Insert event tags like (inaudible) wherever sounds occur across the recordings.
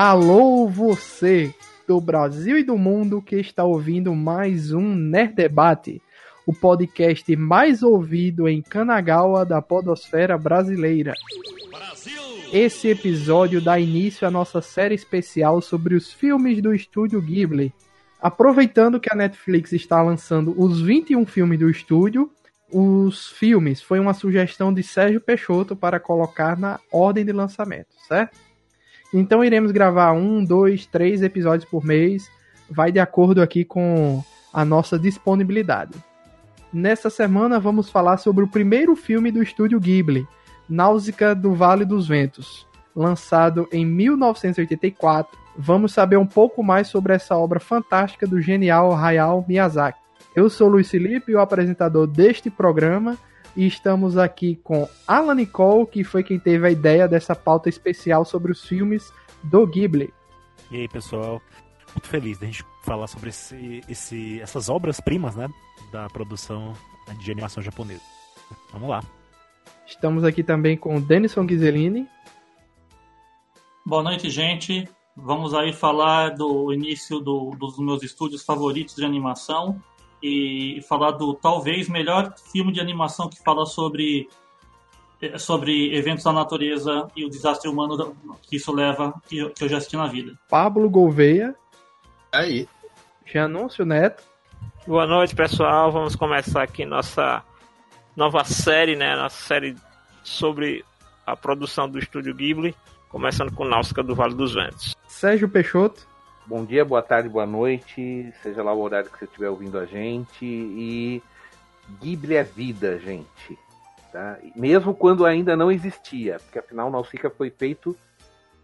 Alô, você do Brasil e do mundo que está ouvindo mais um Nerd Debate, o podcast mais ouvido em Kanagawa da podosfera brasileira. Esse episódio dá início à nossa série especial sobre os filmes do estúdio Ghibli. Aproveitando que a Netflix está lançando os 21 filmes do estúdio, os filmes foi uma sugestão de Sérgio Peixoto para colocar na ordem de lançamento, certo? Então iremos gravar um, dois, três episódios por mês, vai de acordo aqui com a nossa disponibilidade. Nessa semana vamos falar sobre o primeiro filme do estúdio Ghibli, Náusea do Vale dos Ventos, lançado em 1984. Vamos saber um pouco mais sobre essa obra fantástica do genial Hayao Miyazaki. Eu sou Luiz Felipe, o apresentador deste programa, e estamos aqui com Alan Nicole, que foi quem teve a ideia dessa pauta especial sobre os filmes do Ghibli. E aí, pessoal? Muito feliz de a gente falar sobre esse, esse, essas obras-primas, né, da produção de animação japonesa. Vamos lá. Estamos aqui também com o Denison Ghiseline. Boa noite, gente. Vamos aí falar do início do, dos meus estúdios favoritos de animação e falar do talvez melhor filme de animação que fala sobre sobre eventos da natureza e o desastre humano que isso leva, que eu, que eu já assisti na vida. Pablo Gouveia. Aí. Janúncio Neto. Boa noite, pessoal. Vamos começar aqui nossa nova série, né? Nossa série sobre a produção do estúdio Ghibli, começando com Náusica do Vale dos Ventos. Sérgio Peixoto. Bom dia, boa tarde, boa noite, seja lá o horário que você estiver ouvindo a gente. E Ghibli é vida, gente. Tá? Mesmo quando ainda não existia, porque afinal Nausicaa foi feito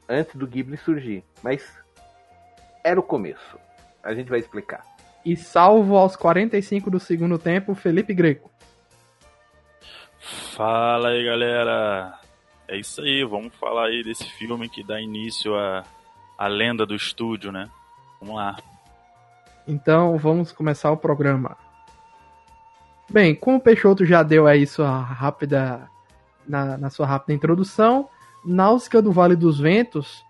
antes do Ghibli surgir. Mas era o começo. A gente vai explicar. E salvo aos 45 do segundo tempo, Felipe Greco. Fala aí, galera. É isso aí, vamos falar aí desse filme que dá início a a lenda do estúdio, né? Vamos lá. Então vamos começar o programa. Bem, como o Peixoto já deu aí sua rápida na, na sua rápida introdução, Náusica do Vale dos Ventos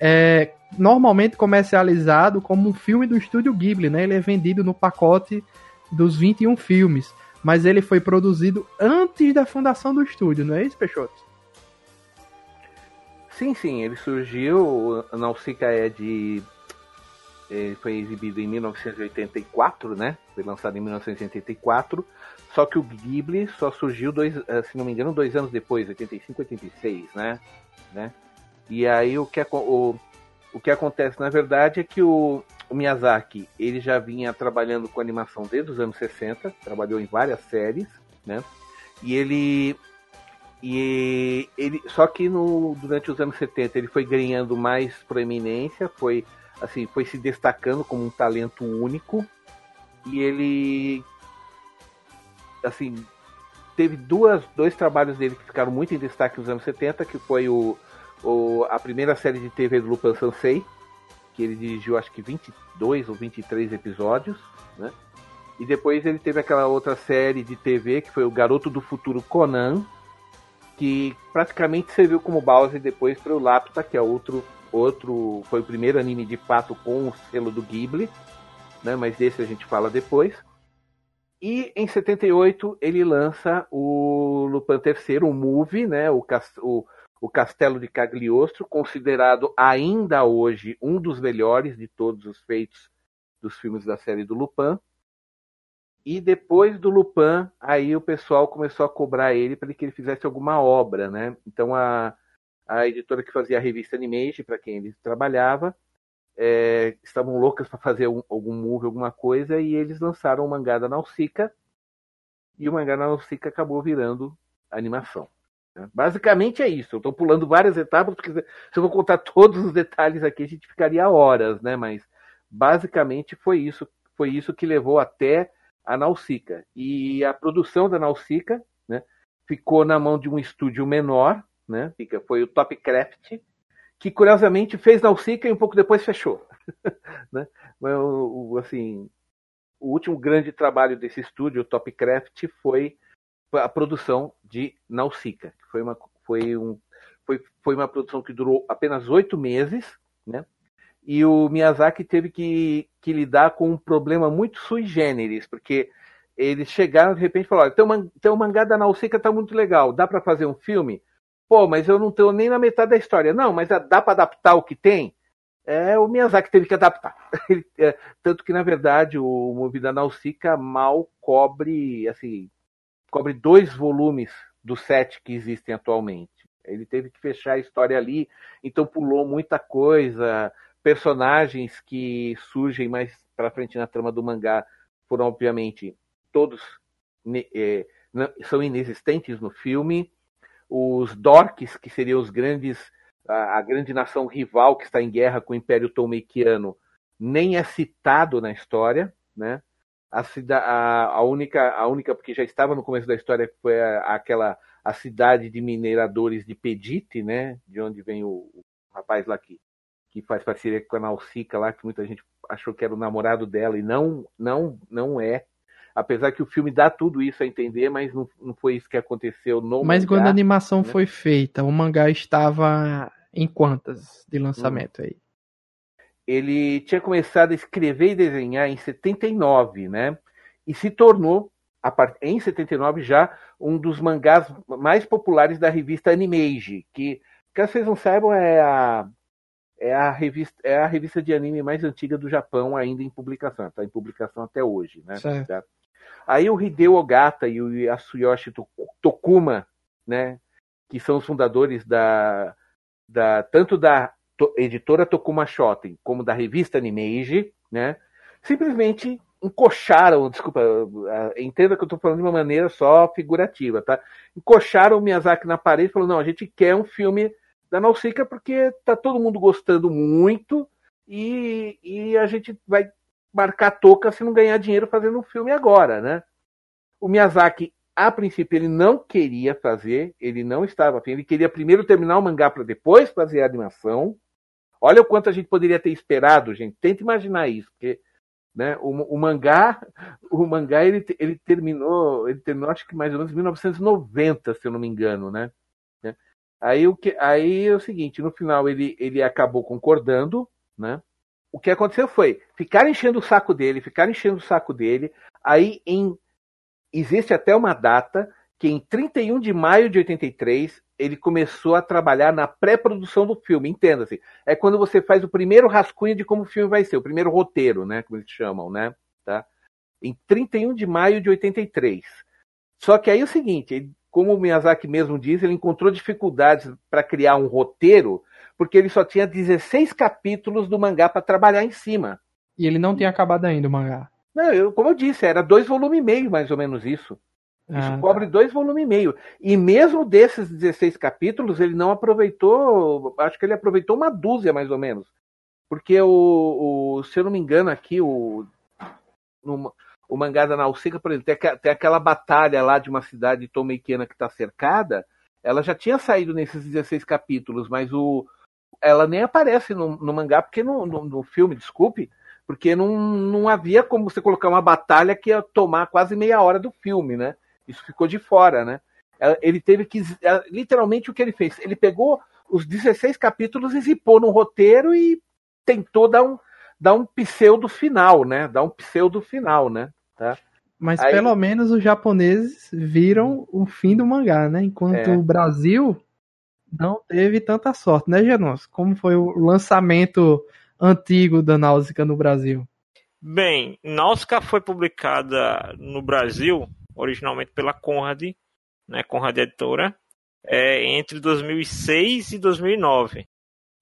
é normalmente comercializado como um filme do estúdio Ghibli, né? Ele é vendido no pacote dos 21 filmes, mas ele foi produzido antes da fundação do estúdio, não é isso, Peixoto? Sim, sim, ele surgiu. Nausicaa é de. Ele foi exibido em 1984, né? Foi lançado em 1984. Só que o Ghibli só surgiu, dois, eh, se não me engano, dois anos depois, 85, 86, né? né? E aí o que, o, o que acontece, na verdade, é que o, o Miyazaki ele já vinha trabalhando com animação desde os anos 60, trabalhou em várias séries, né? E ele e ele, só que no, durante os anos 70 ele foi ganhando mais proeminência, foi assim, foi se destacando como um talento único. E ele assim, teve duas, dois trabalhos dele que ficaram muito em destaque nos anos 70, que foi o, o a primeira série de TV do Lupin Sansei, que ele dirigiu acho que 22 ou 23 episódios, né? E depois ele teve aquela outra série de TV que foi o Garoto do Futuro Conan, que praticamente serviu como base depois para o Laputa, que é outro, outro, foi o primeiro anime de fato com o selo do Ghibli, né, mas desse a gente fala depois. E em 78 ele lança o Lupin III, o movie, né, o, o, o Castelo de Cagliostro, considerado ainda hoje um dos melhores de todos os feitos dos filmes da série do Lupin. E depois do Lupin, aí o pessoal começou a cobrar ele para que ele fizesse alguma obra, né? Então a, a editora que fazia a revista Animation, para quem ele trabalhava, é, estavam loucas para fazer um, algum movie, alguma coisa, e eles lançaram o mangá da Nausicaa, e o mangá da Nausicaa acabou virando animação. Né? Basicamente é isso. Eu estou pulando várias etapas, porque se eu vou contar todos os detalhes aqui, a gente ficaria horas, né? Mas basicamente foi isso, foi isso que levou até a Nausicaa. E a produção da Nausicaa né, ficou na mão de um estúdio menor, né, foi o Topcraft, que curiosamente fez Nausicaa e um pouco depois fechou. (laughs) né? Mas, assim, o último grande trabalho desse estúdio, o Topcraft, foi a produção de Nausicaa, que foi uma, foi, um, foi, foi uma produção que durou apenas oito meses, né? E o Miyazaki teve que, que lidar com um problema muito sui generis, porque eles chegaram de repente e falaram: tem um, tem um mangá da Nausicaa tá muito legal, dá para fazer um filme? Pô, mas eu não tenho nem na metade da história. Não, mas dá para adaptar o que tem? É, o Miyazaki teve que adaptar. (laughs) É, tanto que, na verdade, o Movie da Nausicaa mal cobre, assim, cobre dois volumes dos sete que existem atualmente. Ele teve que fechar a história ali, então pulou muita coisa. Personagens que surgem mais para frente na trama do mangá foram, obviamente, todos é, são inexistentes no filme. Os Dorks, que seriam os grandes, a, a grande nação rival que está em guerra com o Império Tolmekiano, nem é citado na história, né? A, a, a, única, a única, porque já estava no começo da história, foi a, aquela a cidade de mineradores de Pedite, né? De onde vem o, o rapaz lá que, que faz parceria com a Nausicaa lá, que muita gente achou que era o namorado dela e não, não, não é apesar que o filme dá tudo isso a entender, mas não, não foi isso que aconteceu no Mas mangá, quando a animação né? foi feita, o mangá estava em quantas de lançamento Hum. aí? Ele tinha começado a escrever e desenhar em 79, né? E se tornou, em 79 já, um dos mangás mais populares da revista Animage, que, caso vocês não saibam, é a, é a, revista, é a revista de anime mais antiga do Japão, ainda em publicação. Está em publicação até hoje, né? Certo. Tá? Aí o Hideo Ogata e o Yasuyoshi Toku- Tokuma, né, que são os fundadores da, da tanto da to- editora Tokuma Shoten como da revista Animage, né, simplesmente encoxaram, (laughs) desculpa, ah, entenda que eu estou falando de uma maneira só figurativa, tá? Encoxaram o Miyazaki na parede e falaram, não, a gente quer um filme da Nausicaa porque tá todo mundo gostando muito e, e a gente vai marcar toca se não ganhar dinheiro fazendo um filme agora, né? O Miyazaki, a princípio, ele não queria fazer, ele não estava afim, ele queria primeiro terminar o mangá para depois fazer a animação. Olha o quanto a gente poderia ter esperado, gente. Tenta imaginar isso, porque né, o, o mangá, (laughs) o mangá ele, ele terminou, ele terminou acho que mais ou menos em 1990, se eu não me engano, né? Aí o que, aí é o seguinte, no final ele, ele acabou concordando, né? o que aconteceu foi ficar enchendo o saco dele, ficar enchendo o saco dele. Aí em existe até uma data que em 31 de maio de 83 ele começou a trabalhar na pré-produção do filme. Entenda-se, é quando você faz o primeiro rascunho de como o filme vai ser, o primeiro roteiro, né, como eles chamam, né, tá? Em 31 de maio de 83. Só que aí é o seguinte, como o Miyazaki mesmo diz, ele encontrou dificuldades para criar um roteiro porque ele só tinha 16 capítulos do mangá para trabalhar em cima. E ele não tinha acabado ainda o mangá. Não, eu, como eu disse, era dois volumes e meio, mais ou menos isso. Isso Ah, cobre dois volumes e meio. E mesmo desses 16 capítulos, ele não aproveitou, acho que ele aproveitou uma dúzia, mais ou menos. Porque o, o se eu não me engano aqui, o, no, o mangá da Nausicaa, por exemplo, tem, tem aquela batalha lá de uma cidade tomeikiana que está cercada, ela já tinha saído nesses 16 capítulos, mas o, ela nem aparece no, no mangá, porque no, no, no filme, desculpe, porque não, não havia como você colocar uma batalha que ia tomar quase meia hora do filme, né? Isso ficou de fora, né? Ele teve que. Literalmente o que ele fez? Ele pegou os 16 capítulos e zipou no roteiro e tentou dar um, dar um pseudo final, né? Dar um pseudo final, né? Tá? Mas Aí- pelo menos os japoneses viram o fim do mangá, né? Enquanto É. o Brasil não teve tanta sorte, né, Genos? Como foi o lançamento antigo da Náusica no Brasil? Bem, Náusicaa foi publicada no Brasil, originalmente pela Conrad, né, Conrad Editora, é, entre 2006 e 2009,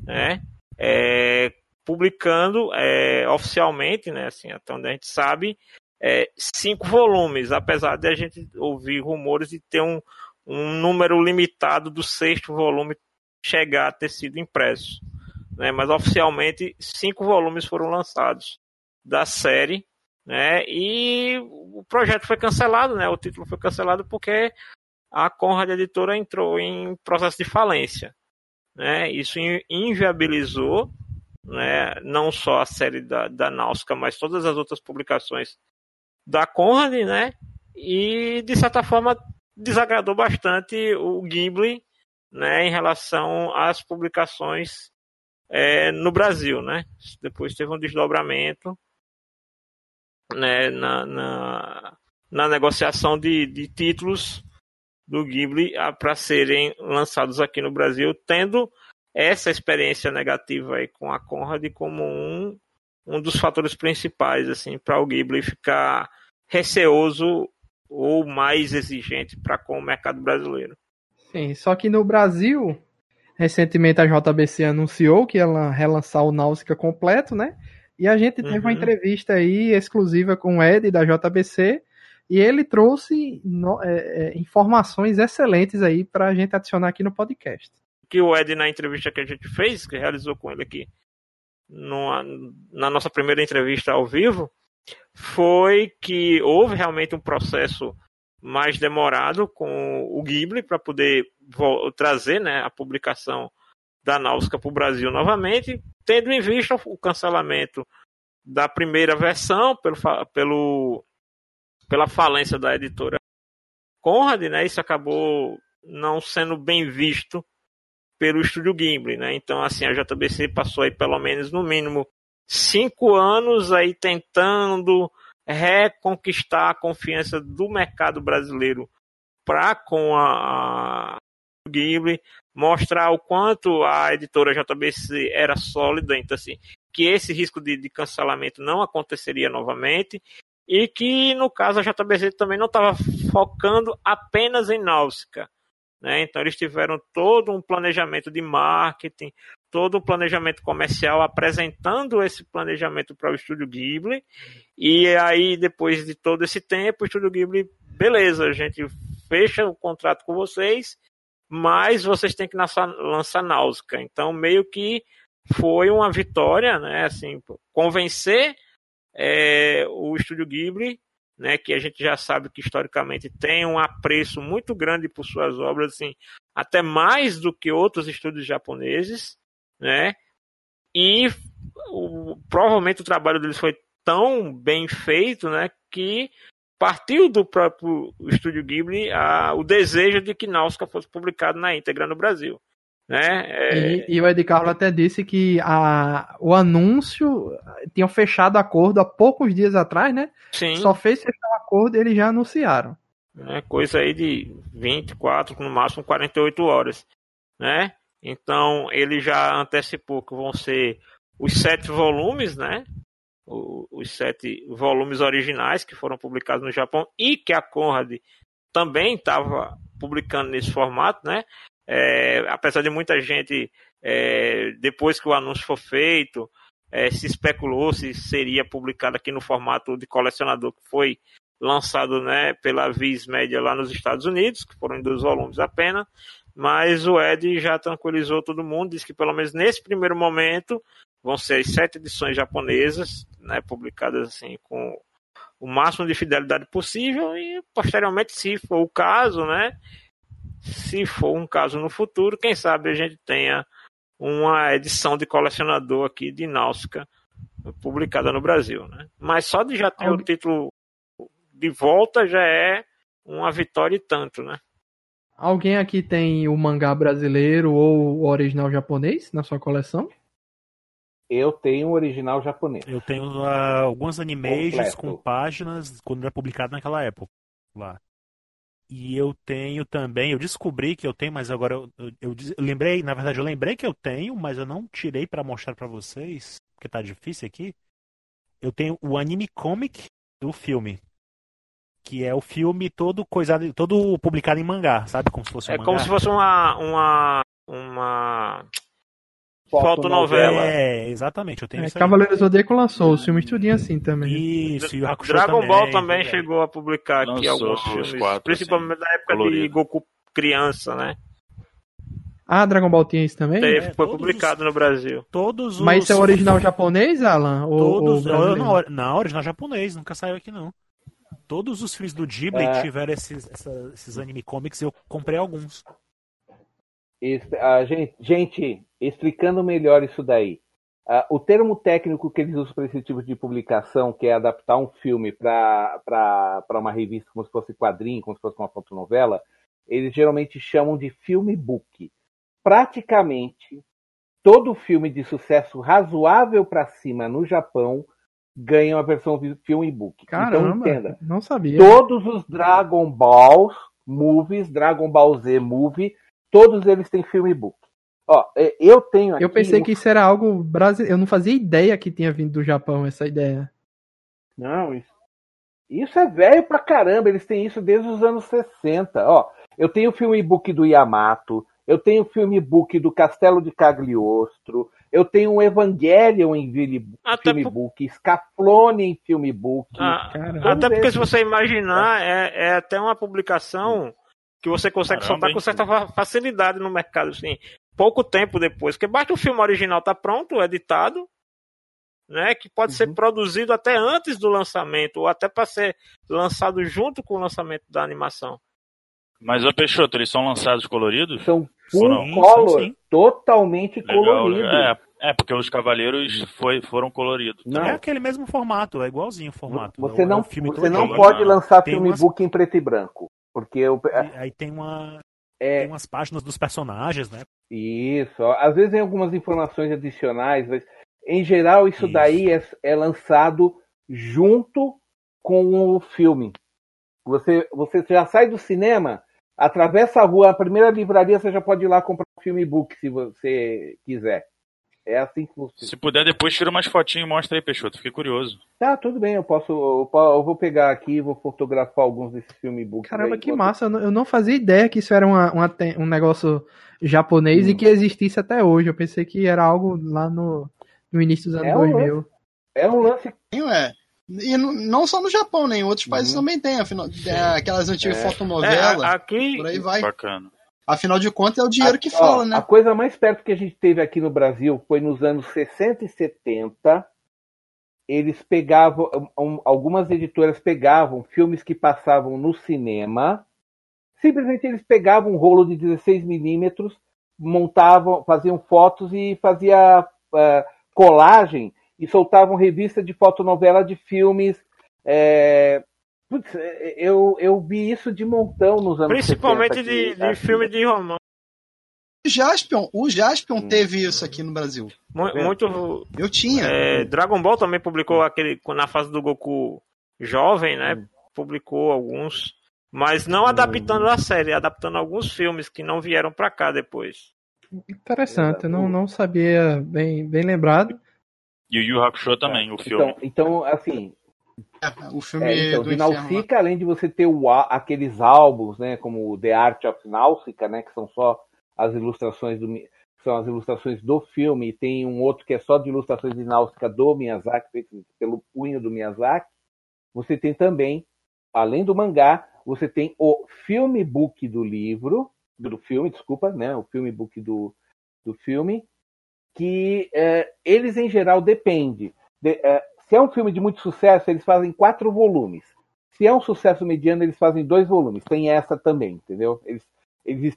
né, é, publicando é, oficialmente, né, assim, até onde a gente sabe, é, cinco volumes, apesar de a gente ouvir rumores de ter um, um número limitado do sexto volume chegar a ter sido impresso. Né, mas oficialmente cinco volumes foram lançados da série, né? E o projeto foi cancelado, né? O título foi cancelado porque a Conrad Editora entrou em processo de falência, né? Isso in- inviabilizou, né? Não só a série da, da Náusica, mas todas as outras publicações da Conrad, né? E de certa forma desagradou bastante o Ghibli, né? Em relação às publicações é, no Brasil, né? Depois teve um desdobramento né, na, na, na negociação de, de títulos do Ghibli para serem lançados aqui no Brasil, tendo essa experiência negativa aí com a Conrad como um, um dos fatores principais assim para o Ghibli ficar receoso ou mais exigente para com o mercado brasileiro. Sim, só que no Brasil, recentemente a JBC anunciou que ela relançar o Náusica completo, né? E a gente teve uhum. uma entrevista aí exclusiva com o Ed da JBC e ele trouxe no, é, é, informações excelentes aí para a gente adicionar aqui no podcast. Que o Ed, na entrevista que a gente fez, que realizou com ele aqui numa, na nossa primeira entrevista ao vivo, foi que houve realmente um processo mais demorado com o Ghibli para poder trazer né, a publicação da Náusica para o Brasil novamente, tendo em vista o cancelamento da primeira versão pelo, pelo pela falência da editora Conrad, né, isso acabou não sendo bem visto pelo estúdio Gimli, né? Então, assim, a JBC passou aí pelo menos no mínimo cinco anos aí tentando reconquistar a confiança do mercado brasileiro para com a, a Ghibli, mostrar o quanto a editora JBC era sólida, então assim, que esse risco de, de cancelamento não aconteceria novamente e que no caso a JBC também não estava focando apenas em Náusica. Né? Então eles tiveram todo um planejamento de marketing, todo um planejamento comercial apresentando esse planejamento para o Estúdio Ghibli. E aí, depois de todo esse tempo, o Estúdio Ghibli, beleza, a gente fecha o contrato com vocês, mas vocês têm que lançar, lançar Náusica. Então, meio que foi uma vitória, né? Assim, convencer é, o Estúdio Ghibli, né, que a gente já sabe que historicamente tem um apreço muito grande por suas obras, assim, até mais do que outros estúdios japoneses, né? E o, provavelmente o trabalho deles foi tão bem feito, né, que partiu do próprio Estúdio Ghibli a, o desejo de que Náusea fosse publicado na íntegra no Brasil. Né? É... E, e, o Ed Carlos até disse que a, o anúncio tinham fechado acordo há poucos dias atrás, né? Sim. Só fez fechar o acordo e eles já anunciaram. É coisa aí de 24, no máximo 48 horas, né? Então ele já antecipou que vão ser os sete volumes, né? os sete volumes originais que foram publicados no Japão e que a Conrad também estava publicando nesse formato, né? É, apesar de muita gente, é, depois que o anúncio for feito, é, se especulou se seria publicado aqui no formato de colecionador que foi lançado né, pela Viz Media lá nos Estados Unidos, que foram em dois volumes apenas, mas o Ed já tranquilizou todo mundo, disse que pelo menos nesse primeiro momento vão ser as sete edições japonesas, né, publicadas assim com o máximo de fidelidade possível e posteriormente, se for o caso, né, se for um caso no futuro, quem sabe a gente tenha uma edição de colecionador aqui de Náusica publicada no Brasil, né? Mas só de já ter o título de volta já é uma vitória e tanto, né? Alguém aqui tem o mangá brasileiro ou o original japonês na sua coleção? Eu tenho o original japonês. Eu tenho uh, alguns animes com páginas quando era publicado naquela época lá. E eu tenho também, eu descobri que eu tenho, mas agora eu, eu, eu, eu lembrei, na verdade eu lembrei que eu tenho, mas eu não tirei para mostrar para vocês, porque tá difícil aqui. Eu tenho o anime comic do filme, que é o filme todo coisado, todo publicado em mangá, sabe? Como se fosse um É mangá. como se fosse uma uma uma fotonovela. É, exatamente, eu tenho É, isso aí. Cavaleiro Zodíaco lançou os filmes tudinho assim também. Isso, e o Hakusho Dragon também, Ball também é. chegou a publicar aqui Lançou alguns os filmes, quatro, principalmente assim, na época de colorido. Goku criança, né? Ah, Dragon Ball tinha isso também? Teve, É, foi publicado no Brasil. Todos os... Mas isso é o original japonês, Alan? Ou, Todos, ou não, não, não, original japonês, nunca saiu aqui não. Todos os filmes do Ghibli É. tiveram esses, essa- esses anime comics, eu comprei alguns. Esse- a gente, gente, explicando melhor isso daí. Ah, o termo técnico que eles usam para esse tipo de publicação, que é adaptar um filme para uma revista como se fosse quadrinho, como se fosse uma fotonovela, eles geralmente chamam de filme book. Praticamente todo filme de sucesso razoável para cima no Japão ganha uma versão filme book. Então, Caramba, então entenda. Não sabia. Todos os Dragon Balls movies, Dragon Ball Z movie, todos eles têm filme book. Ó, é, eu tenho aqui Eu pensei um... que isso era algo brasileiro. Eu não fazia ideia que tinha vindo do Japão essa ideia. Não, isso, isso é velho pra caramba. Eles têm isso desde os anos 60. Ó, eu tenho o filme book do Yamato, eu tenho o filme book do Castelo de Cagliostro, eu tenho o Evangelion em filme book, Scaflone em filme book. Ah, até porque se você imaginar, é, é até uma publicação que você consegue Caramba, soltar com certa facilidade no mercado, assim, pouco tempo depois. Porque basta o filme original tá pronto, editado, né, que pode uhum. ser produzido até antes do lançamento, ou até para ser lançado junto com o lançamento da animação. Mas, ô Peixoto, eles são lançados coloridos? São full foram, color, sim. totalmente Legal, coloridos. É, é, porque os Cavaleiros foi, foram coloridos. Não. É aquele mesmo formato, é igualzinho o formato. Você não, é você não pode lançar filme umas... book em preto e branco. Porque eu... Aí tem uma... É... Tem umas páginas dos personagens, né? Isso. Às vezes tem algumas informações adicionais, mas em geral isso, isso. daí é, é lançado junto com o filme. Você, você já sai do cinema, atravessa a rua, a primeira livraria, você já pode ir lá comprar um filme book se você quiser. É assim que você. Se puder, depois tira umas fotinhas e mostra aí, Peixoto. Fiquei curioso. Tá, tudo bem. Eu posso. Eu vou pegar aqui vou fotografar alguns desses filme books. Caramba, aí, que massa. Eu não fazia ideia que isso era uma, uma um negócio japonês hum. e que existisse até hoje. Eu pensei que era algo lá no, no início dos anos é um 2000. Lance, é um lance. É. E não só no Japão, né? Em outros países uhum. também tem, afinal, é, aquelas antigas é. fotonovelas. É, aqui, por aí vai. Bacana. Afinal de contas, é o dinheiro a, que fala, ó, né? A coisa mais perto que a gente teve aqui no Brasil foi nos anos 60 e 70. Eles pegavam, um, algumas editoras pegavam filmes que passavam no cinema, simplesmente eles pegavam um rolo de 16 milímetros, montavam, faziam fotos e fazia uh, colagem e soltavam revista de fotonovela de filmes. É... Putz, eu, eu vi isso de montão nos anos Principalmente 70 de, de filme de romance. O Jaspion, o Jaspion hum. teve isso aqui no Brasil. Muito. Eu tinha. É, Dragon Ball também publicou aquele. Na fase do Goku jovem, né? Hum. Publicou alguns. Mas não adaptando a série, adaptando alguns filmes que não vieram para cá depois. Interessante, não, não sabia bem, bem lembrado. E o Yu Hakusho também, o filme. Então, então assim. É, o filme é, então, do Nausicaa, além de você ter o, aqueles álbuns, né, como The Art of Nausicaa, né, que são só as ilustrações do são as ilustrações do filme, e tem um outro que é só de ilustrações de Náusica do Miyazaki, feito pelo punho do Miyazaki. Você tem também, além do mangá, você tem o filme book do livro, do filme, desculpa, né, o filme book do, do filme, que é, eles em geral dependem. De, é, se é um filme de muito sucesso, eles fazem quatro volumes. Se é um sucesso mediano, eles fazem dois volumes. Tem essa também, entendeu? Eles, eles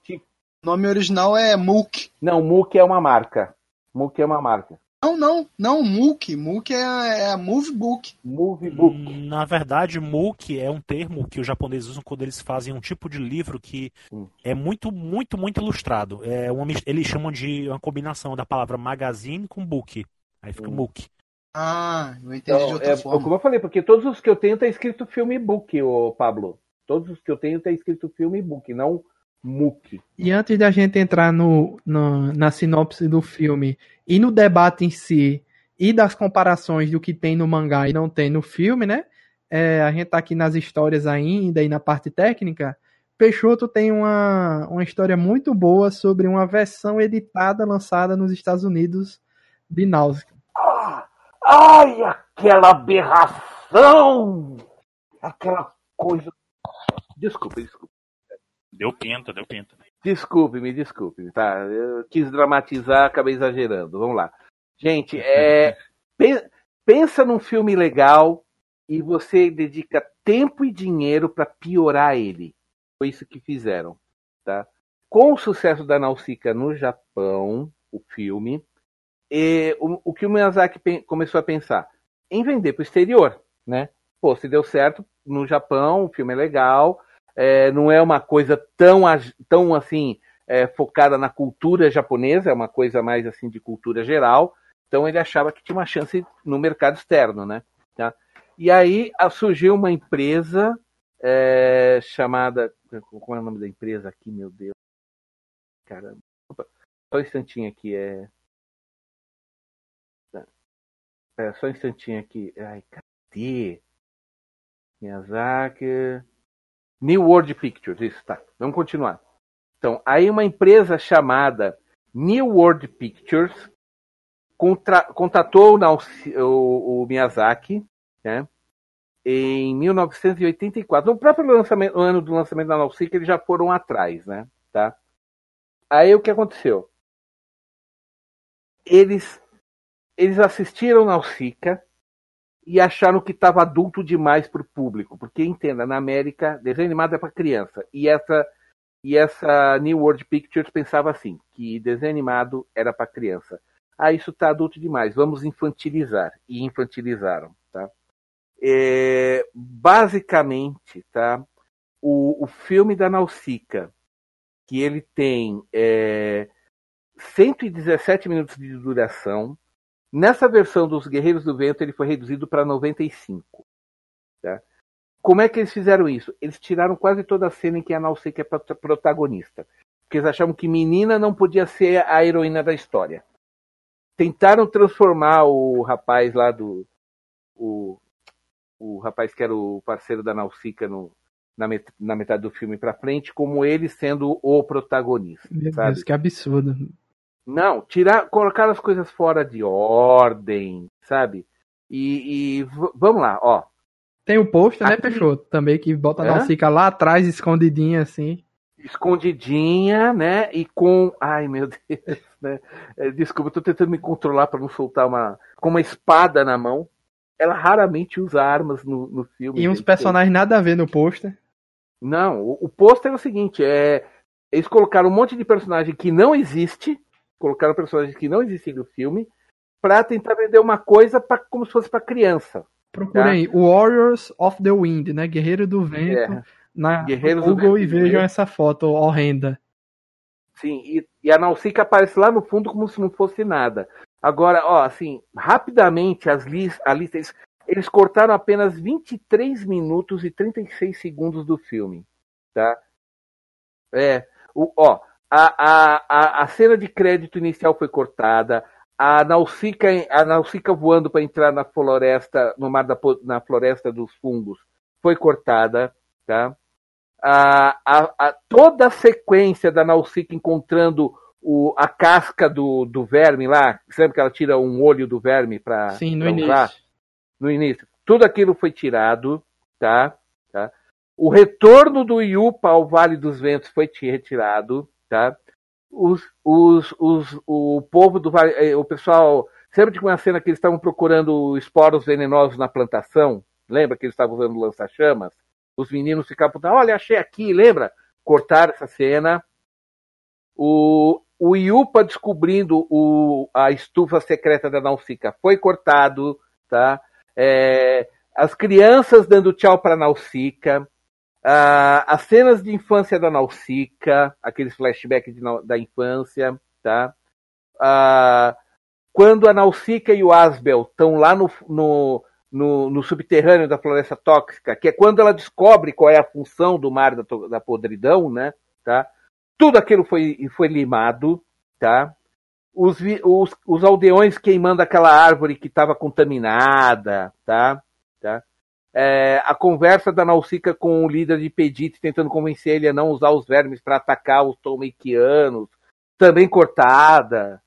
O nome original é Mook. Não, Mook é uma marca. Mook é uma marca. Não, não, não, MOOC. MOOC é, é Movebook. Movebook. Hum, na verdade, MOOC é um termo que os japoneses usam quando eles fazem um tipo de livro que hum. é muito, muito, muito ilustrado. É uma, eles chamam de uma combinação da palavra magazine com book. Aí fica hum. MOOC. Ah, eu entendi então, de outra é, forma. Como eu falei, porque todos os que eu tenho tá escrito filme book, o Pablo. Todos os que eu tenho tá escrito filme book, não MOOC. E antes da gente entrar no, no, na sinopse do filme e no debate em si e das comparações do que tem no mangá e não tem no filme, né? É, a gente tá aqui nas histórias ainda e na parte técnica. Peixoto tem uma, uma história muito boa sobre uma versão editada lançada nos Estados Unidos de Náusea. Ah, ai, aquela aberração! Aquela coisa. Desculpa, desculpa. Deu pinta, deu pinta. Desculpe, me desculpe, tá? Eu quis dramatizar, acabei exagerando. Vamos lá. Gente, é, (laughs) pensa num filme legal e você dedica tempo e dinheiro para piorar ele. Foi isso que fizeram, tá? Com o sucesso da Nausicaa no Japão, o filme, e, o, o que o Miyazaki começou a pensar? Em vender para o exterior, né? Pô, se deu certo no Japão, o filme é legal, é, não é uma coisa tão, tão assim é, focada na cultura japonesa, é uma coisa mais assim de cultura geral. Então ele achava que tinha uma chance no mercado externo, né? Tá? E aí surgiu uma empresa é, chamada. Qual é o nome da empresa aqui, meu Deus? Caramba. Só um instantinho aqui. É... é só um instantinho aqui. Ai, cadê? Miyazaki. New World Pictures, isso, tá. Vamos continuar. Então, aí uma empresa chamada New World Pictures contra, contatou o, o, o Miyazaki, né? Em 1984, no próprio lançamento, ano do lançamento da Nausicaa, eles já foram atrás, né? Tá? Aí o que aconteceu? Eles, eles assistiram Nausicaa e acharam que estava adulto demais para o público, porque entenda, na América desenho animado é para criança e essa e essa New World Pictures pensava assim, que desenho animado era para criança. Ah, isso está adulto demais, vamos infantilizar e infantilizaram, tá? É, basicamente, tá? O, o filme da Nausicaa que ele tem é, 117 minutos de duração. Nessa versão dos Guerreiros do Vento, ele foi reduzido para 95. Tá? Como é que eles fizeram isso? Eles tiraram quase toda a cena em que a Nausicaa é protagonista. Porque eles achavam que menina não podia ser a heroína da história. Tentaram transformar o rapaz lá do. O, o rapaz que era o parceiro da Nausicaa no, na, met na metade do filme para frente como ele sendo o protagonista. Meu sabe? Deus, que absurdo. Não, tirar, colocar as coisas fora de ordem, sabe? E, e vamos lá, ó. Tem o pôster, né, Peixoto? Também que bota a Nausicaa lá atrás, escondidinha assim. Escondidinha, né? E com. Ai, meu (laughs) Deus, né? É, desculpa, eu tô tentando me controlar para não soltar uma. Com uma espada na mão. Ela raramente usa armas no, no filme. E uns personagens nada a ver no pôster. Não, o, o pôster é o seguinte, é eles colocaram um monte de personagem que não existe, colocaram personagens que não existem no filme, para tentar vender uma coisa pra, como se fosse para criança. Procurem tá? Warriors of the Wind, né? Guerreiro do Vento, é. na Guerreiros Google e vejam essa foto horrenda. Sim, e, e a Nausicaa aparece lá no fundo como se não fosse nada. Agora, ó, assim, rapidamente as lis a lista, eles cortaram apenas 23 minutos e 36 segundos do filme. Tá? É, o, ó, a, a, a cena de crédito inicial foi cortada, a Nausicaa, a Nausicaa voando para entrar na floresta, no mar da na floresta dos fungos, foi cortada, tá? A, a, a, toda a sequência da Nausicaa encontrando o, a casca do, do verme lá, sempre que ela tira um olho do verme para Sim, no início no início. Tudo aquilo foi tirado, tá? tá? O retorno do Iupa ao Vale dos Ventos foi retirado, tá? Os, os, os, o povo do eh, o pessoal, sempre tinha uma cena que eles estavam procurando esporos venenosos na plantação, lembra que eles estavam usando lança-chamas? Os meninos ficavam, olha, achei aqui, lembra? Cortaram essa cena. O, o Iupa descobrindo o, a estufa secreta da Nausicaa foi cortado, tá? é, as crianças dando tchau para Nausicaa, as cenas de infância da Nausicaa, aqueles flashbacks da infância, tá? quando a Nausicaa e o Asbel estão lá no, no, no, no, subterrâneo da floresta tóxica, que é quando ela descobre qual é a função do mar da, da podridão, né? Tá? Tudo aquilo foi, foi limado, tá? os, os, os aldeões queimando aquela árvore que estava contaminada, tá? tá? É, a conversa da Nausicaa com o líder de Pedite tentando convencer ele a não usar os vermes para atacar os Tolmeikianos, também cortada.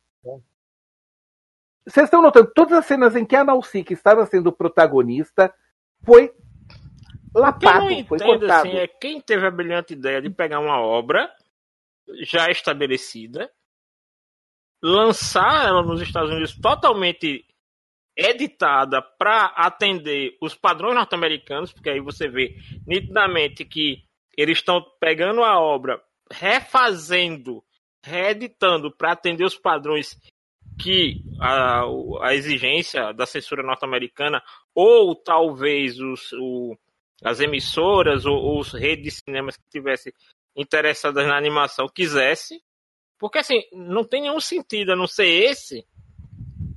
Vocês estão notando, todas as cenas em que a Nausicaa estava sendo protagonista foi lapado, quem não foi cortado. Assim, é quem teve a brilhante ideia de pegar uma obra já estabelecida lançar ela nos Estados Unidos totalmente editada para atender os padrões norte-americanos, porque aí você vê nitidamente que eles estão pegando a obra, refazendo, reeditando para atender os padrões que a, a exigência da censura norte-americana ou talvez os, o, as emissoras ou, ou as redes de cinemas que tivessem interessadas na animação quisesse, Porque assim, não tem nenhum sentido a não ser esse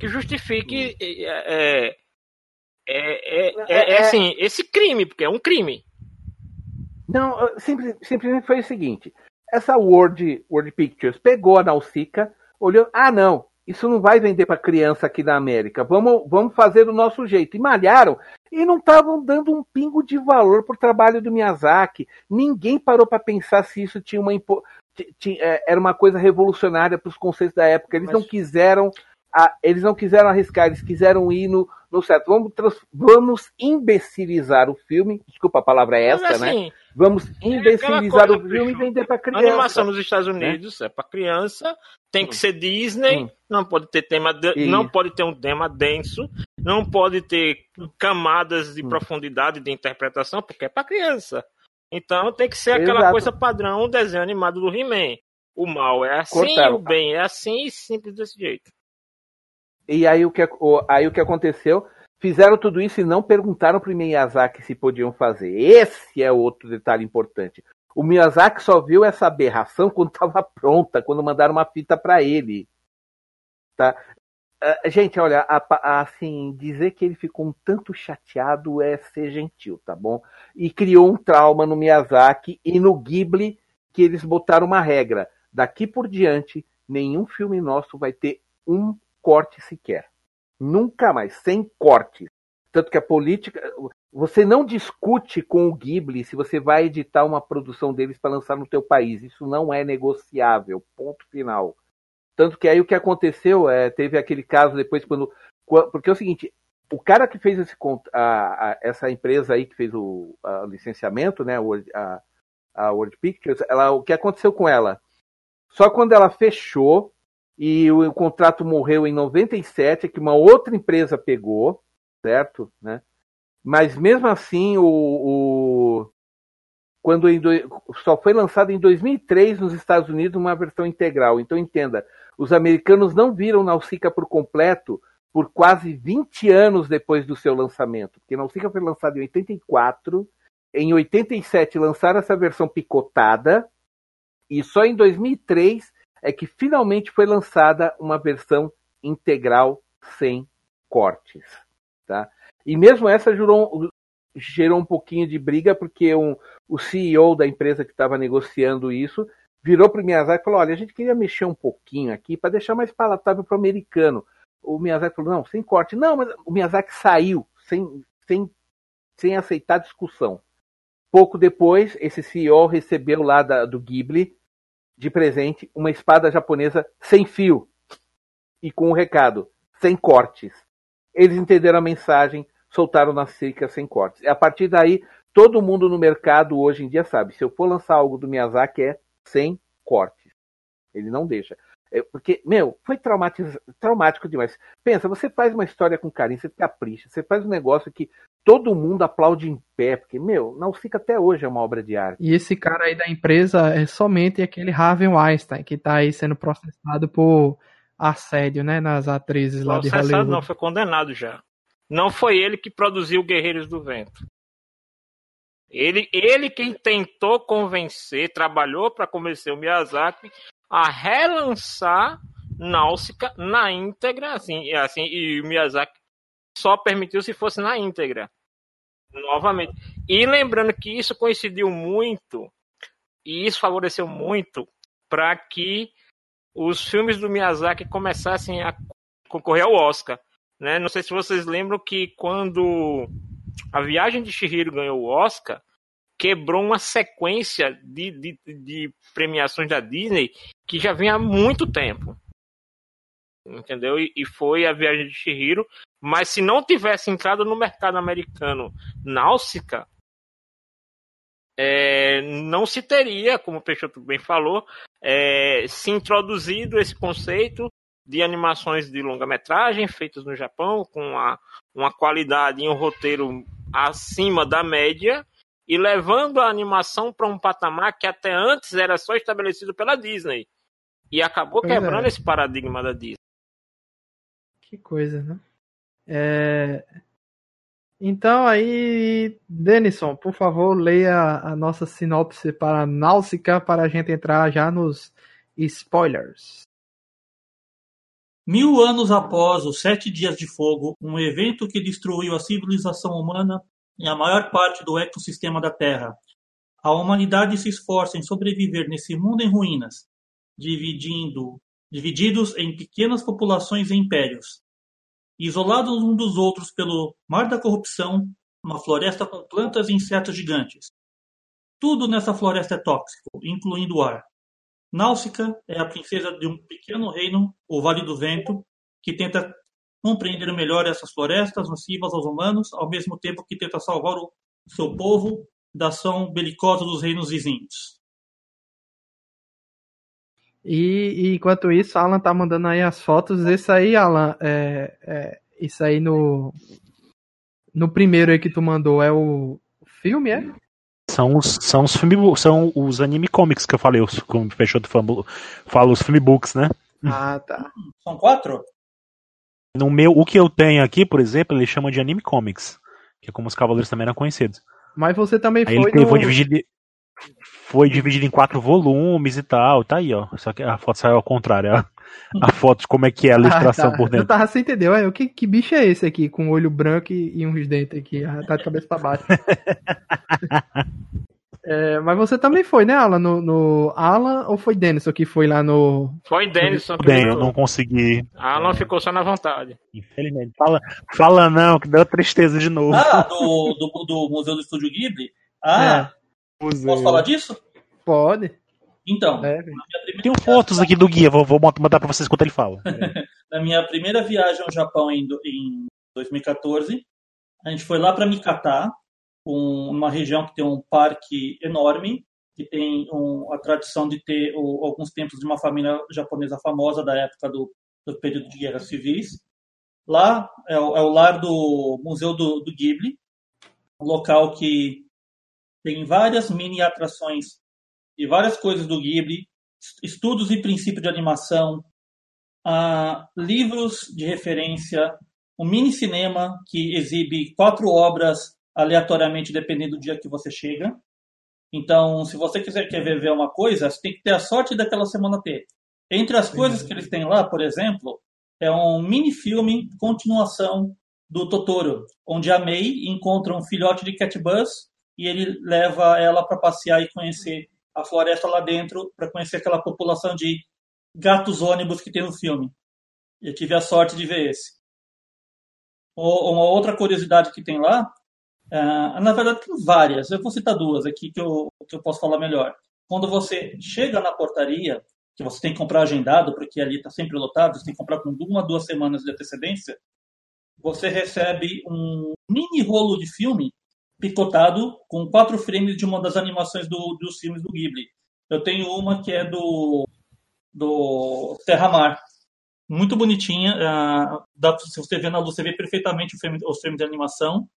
que justifique é, é, é, é, é assim, esse crime, porque é um crime. Não, simples, simplesmente foi o seguinte: essa World, World Pictures pegou a Nausicaa, olhou, ah não, isso não vai vender para criança aqui na América, vamos, vamos fazer do nosso jeito. E malharam e não estavam dando um pingo de valor para o trabalho do Miyazaki. Ninguém parou para pensar se isso tinha uma tinha, é, era uma coisa revolucionária para os conceitos da época. Eles Mas... não quiseram a, eles não quiseram arriscar, eles quiseram ir no, no certo. Vamos, vamos imbecilizar o filme. Desculpa, a palavra é essa, né? assim, né? Vamos é imbecilizar é o filme e vender para criança. A animação nos Estados né? Unidos né? é para criança, tem que hum. ser Disney, hum. não pode ter tema, de, não pode ter um tema denso, não pode ter camadas de hum. profundidade de interpretação, porque é para criança. Então tem que ser aquela Exato. coisa padrão, um desenho animado do He-Man. O mal é assim, o bem é assim, e simples desse jeito. E aí o que, aí o que aconteceu? Fizeram tudo isso e não perguntaram para o Miyazaki se podiam fazer. Esse é outro detalhe importante. O Miyazaki só viu essa aberração (laughs) quando estava pronta, quando mandaram uma fita para ele. Tá? Uh, gente, olha, assim, dizer que ele ficou um tanto chateado é ser gentil, tá bom? E criou um trauma no Miyazaki e no Ghibli que eles botaram uma regra. Daqui por diante, nenhum filme nosso vai ter um corte sequer. Nunca mais, sem cortes. Tanto que a política. Você não discute com o Ghibli se você vai editar uma produção deles para lançar no teu país. Isso não é negociável. Ponto final. Tanto que aí o que aconteceu é, teve aquele caso depois quando. Porque é o seguinte, o cara que fez esse, a, a, essa empresa aí que fez o licenciamento, né, a, a World Pictures, ela, o que aconteceu com ela? Só quando ela fechou, e o, o contrato morreu em 97, que uma outra empresa pegou, certo? Né? Mas mesmo assim, o, o quando em, só foi lançado em 2003 nos Estados Unidos uma versão integral. Então entenda, os americanos não viram Nausicaa por completo por quase 20 anos depois do seu lançamento, porque Nausicaa foi lançado em 84, em 87 lançaram essa versão picotada e só em 2003 é que finalmente foi lançada uma versão integral sem cortes. Tá? E mesmo essa gerou, gerou um pouquinho de briga, porque um, o CEO da empresa que estava negociando isso virou para o Miyazaki e falou: olha, a gente queria mexer um pouquinho aqui para deixar mais palatável para o americano. O Miyazaki falou: não, sem corte. Não, mas o Miyazaki saiu sem, sem, sem aceitar discussão. Pouco depois, esse CEO recebeu lá da, do Ghibli de presente uma espada japonesa sem fio e com o um recado, sem cortes. Eles entenderam a mensagem, soltaram na cerca sem cortes. E a partir daí, todo mundo no mercado hoje em dia sabe, se eu for lançar algo do Miyazaki é sem cortes. Ele não deixa. É, porque, meu, foi traumático demais. Pensa, você faz uma história com carinho, você capricha, você faz um negócio que todo mundo aplaude em pé, porque, meu, Nausicaa até hoje é uma obra de arte. E esse cara aí da empresa é somente aquele Harvey Weinstein, que tá aí sendo processado por assédio, né, nas atrizes lá de Hollywood. não, foi condenado já. Não foi ele que produziu Guerreiros do Vento. Ele, ele quem tentou convencer, trabalhou para convencer o Miyazaki a relançar Náusica na íntegra, assim, assim, e Miyazaki só permitiu se fosse na íntegra. Novamente. E lembrando que isso coincidiu muito, e isso favoreceu muito para que os filmes do Miyazaki começassem a concorrer ao Oscar. Né? Não sei se vocês lembram que quando a Viagem de Shihiro ganhou o Oscar, quebrou uma sequência de, de, de premiações da Disney que já vinha há muito tempo entendeu? E, e, foi a viagem de Shihiro. Mas se não tivesse entrado no mercado americano Náusica, é, não se teria, como o Peixoto bem falou, é, se introduzido esse conceito de animações de longa-metragem feitas no Japão, com uma qualidade e um roteiro acima da média, e levando a animação para um patamar que até antes era só estabelecido pela Disney. E acabou pois quebrando é. esse paradigma da Disney. Que coisa, né? É... Então aí, Denison, por favor, leia a nossa sinopse para Náusica para a gente entrar já nos spoilers. Mil anos após os Sete Dias de Fogo, um evento que destruiu a civilização humana e a maior parte do ecossistema da Terra, a humanidade se esforça em sobreviver nesse mundo em ruínas, dividindo, divididos em pequenas populações e impérios, isolados uns dos outros pelo mar da corrupção, uma floresta com plantas e insetos gigantes. Tudo nessa floresta é tóxico, incluindo o ar. Náusica é a princesa de um pequeno reino, o Vale do Vento, que tenta compreender melhor essas florestas nocivas aos humanos, ao mesmo tempo que tenta salvar o seu povo da ação belicosa dos reinos vizinhos. E, e, enquanto isso, Alan tá mandando aí as fotos. Esse aí, Alan, é, é, isso aí no no primeiro aí que tu mandou é o filme, é? São os, são os filme, são os anime comics que eu falei, os, como fechou do falo os filmbooks, né? Ah, tá. São quatro? No meu, o que eu tenho aqui, por exemplo, ele chama de anime comics, que é como os cavaleiros também eram conhecidos. Mas você também aí foi ele no... foi dividido foi dividido em quatro volumes e tal, tá aí, ó. Só que a foto saiu ao contrário, ó. A (laughs) foto de como é que é a ilustração ah, tá. por dentro. Eu tava sem entender, ué, o que, que bicho é esse aqui, com olho branco e, e uns dentes aqui, ah, tá de cabeça pra baixo. (laughs) É, mas você também foi, né, Alan? No, no Alan ou foi Denison que foi lá no. Foi Denison que Bem, eu não consegui. Alan ficou só na vontade. Infelizmente. Fala, fala não, que deu tristeza de novo. Ah, do, do, do Museu do Estúdio Ghibli? Ah, É. posso falar disso? Pode. Então, É. Tem fotos aqui do guia, vou, vou mandar pra vocês enquanto ele fala. (laughs) na minha primeira viagem ao Japão em, em 2014, a gente foi lá para Mikata, um, uma região que tem um parque enorme, que tem um- a tradição de ter o- alguns templos de uma família japonesa famosa da época do, do período de guerras civis. Lá é o, é o lar do Museu do, do Ghibli, um local que tem várias mini atrações e várias coisas do Ghibli, estudos e princípios de animação, ah, livros de referência, um mini cinema que exibe quatro obras aleatoriamente dependendo do dia que você chega. Então, se você quiser quer ver, uma coisa, você tem que ter a sorte daquela semana ter. Entre as coisas que eles têm lá, por exemplo, é um mini filme continuação do Totoro, onde a Mei encontra um filhote de cat bus e ele leva ela para passear e conhecer a floresta lá dentro, para conhecer aquela população de gatos ônibus que tem no filme. Eu tive a sorte de ver esse. Uma outra curiosidade que tem lá, ah, na verdade tem várias, eu vou citar duas aqui que eu, que eu posso falar melhor. Quando você chega na portaria, que você tem que comprar agendado, porque ali está sempre lotado, você tem que comprar com uma, duas semanas de antecedência, você recebe um mini rolo de filme picotado com quatro frames de uma das animações do- dos filmes do Ghibli. Eu tenho uma que é do, do Terra Mar. Muito bonitinha. ah, dá, se você vê na luz, você vê perfeitamente o frame- os frames de animação.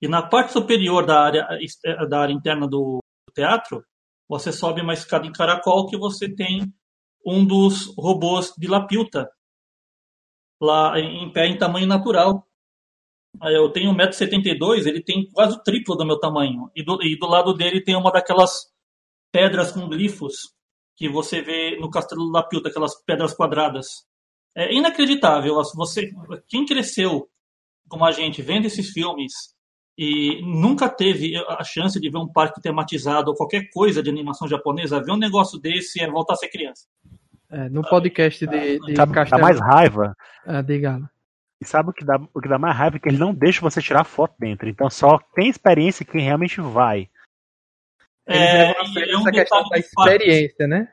E na parte superior da área, eh, da área interna do teatro, você sobe uma escada em caracol que você tem um dos robôs de Lapilta lá em pé em tamanho natural. Eu tenho 1,72m, ele tem quase o triplo do meu tamanho. E do, e do lado dele tem uma daquelas pedras com glifos que você vê no Castelo do Lapilta, aquelas pedras quadradas. É inacreditável. Você, quem cresceu como a gente vendo esses filmes e nunca teve a chance de ver um parque tematizado ou qualquer coisa de animação japonesa, ver um negócio desse é voltar a ser criança. É, no podcast de, de Sabe o que dá mais raiva? Ah, diga, Alan. E sabe o que, dá, o que dá mais raiva? É que ele não deixa você tirar foto dentro. Então só tem experiência quem realmente vai. Eles É, é um essa questão detalhe da parques. experiência, né?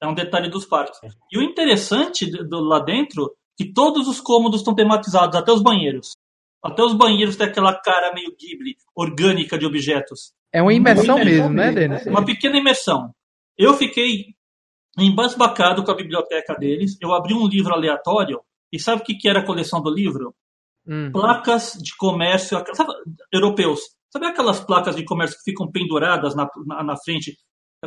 É um detalhe dos parques. E o interessante do, do- lá dentro que todos os cômodos estão tematizados, até os banheiros. Até os banheiros têm aquela cara meio Ghibli, orgânica de objetos. É uma imersão Uma mesmo, imersão né, Denis? Uma pequena imersão. Eu fiquei embasbacado com a biblioteca deles. Eu abri um livro aleatório e sabe o que, que era a coleção do livro? Hum. Placas de comércio sabe, europeus. Sabe aquelas placas de comércio que ficam penduradas na, na, na frente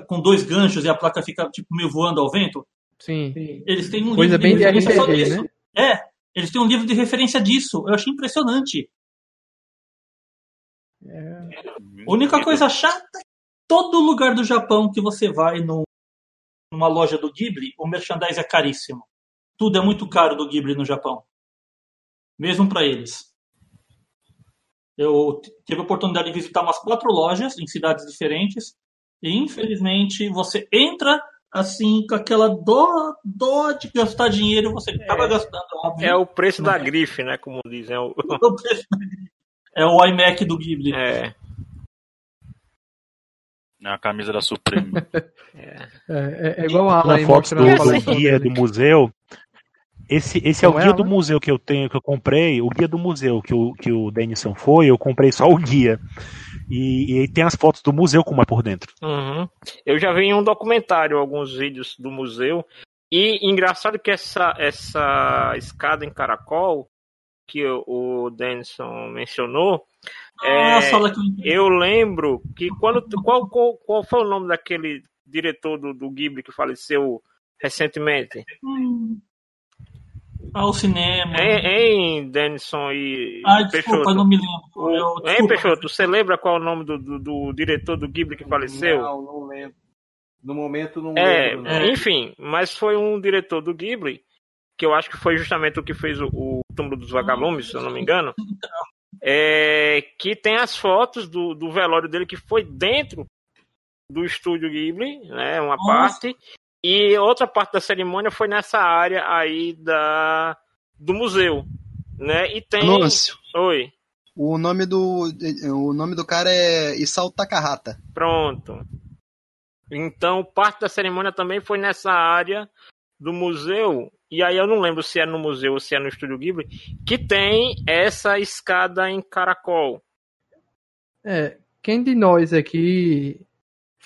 com dois ganchos e a placa fica tipo meio voando ao vento? Sim. Eles têm um Coisa livro bem de só RPG, disso. né? É, eles têm um livro de referência disso. Eu achei impressionante. A única coisa chata é que todo lugar do Japão que você vai no numa loja do Ghibli, o merchandise é caríssimo. Tudo é muito caro do Ghibli no Japão. Mesmo para eles. Eu tive a oportunidade de visitar umas quatro lojas em cidades diferentes e infelizmente você entra assim com aquela dó, dó de gastar dinheiro, você acaba é, gastando. Óbvio, é o preço da grife, né? Como dizem. É o, (laughs) é o iMac do Ghibli. É. É a camisa da Supreme. (laughs) é. É, é, igual a Alan foto do, guia do museu. Esse, esse é o guia do museu que eu tenho, que eu comprei. O guia do museu que o, que o Denison foi, eu comprei só o guia. E, e tem as fotos do museu como é por dentro. Uhum. Eu já vi em um documentário alguns vídeos do museu. E engraçado que essa, essa escada em caracol que o Denison mencionou, ah, é, eu lembro que quando qual, qual, qual foi o nome daquele diretor do, do Ghibli que faleceu recentemente? Hum. Ao cinema. Em, Denison e ah, Peixoto. Desculpa, não me lembro. Eu, hein, Peixoto, você lembra qual é o nome do, do, do, diretor do Ghibli que faleceu? Não, não lembro. No momento não é, lembro. Não. Enfim, mas foi um diretor do Ghibli que eu acho que foi justamente o que fez o, o Túmulo dos Vagalumes, se eu não me engano. É, que tem as fotos do, do velório dele que foi dentro do estúdio Ghibli, né, uma Nossa. parte, e outra parte da cerimônia foi nessa área aí da, do museu, né? E tem. Lúcio. Oi. O nome do o nome do cara é Isao Takahata. Pronto. Então, parte da cerimônia também foi nessa área do museu. E aí eu não lembro se é no museu ou se é no Estúdio Ghibli, que tem essa escada em caracol. É, quem de nós aqui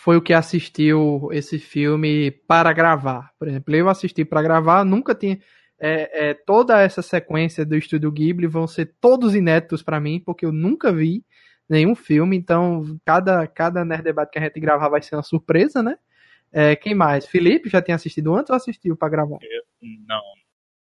foi o que assistiu esse filme para gravar. Por exemplo, eu assisti para gravar, nunca tinha. É, é, toda essa sequência do Estúdio Ghibli vão ser todos inéditos para mim, porque eu nunca vi nenhum filme, então cada, cada Nerd Debate que a gente gravar vai ser uma surpresa, né? É, quem mais? Felipe já tinha assistido antes ou assistiu para gravar? Eu, não,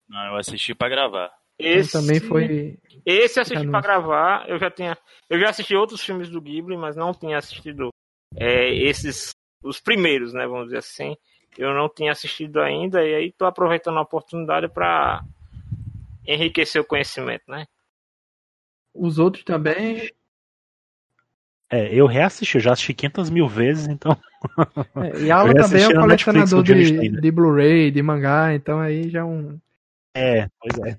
não, eu assisti para gravar. Esse também foi. Esse assisti para gravar. Eu já tinha, eu já assisti outros filmes do Ghibli, mas não tinha assistido é, esses, os primeiros, né, vamos dizer assim, eu não tinha assistido ainda e aí estou aproveitando a oportunidade para enriquecer o conhecimento, né? Os outros também. É, eu reassisti, eu já assisti 500 mil vezes, então. É, e Alan (laughs) também é um colecionador de, de Blu-ray, de mangá, então aí já é um. É, pois é.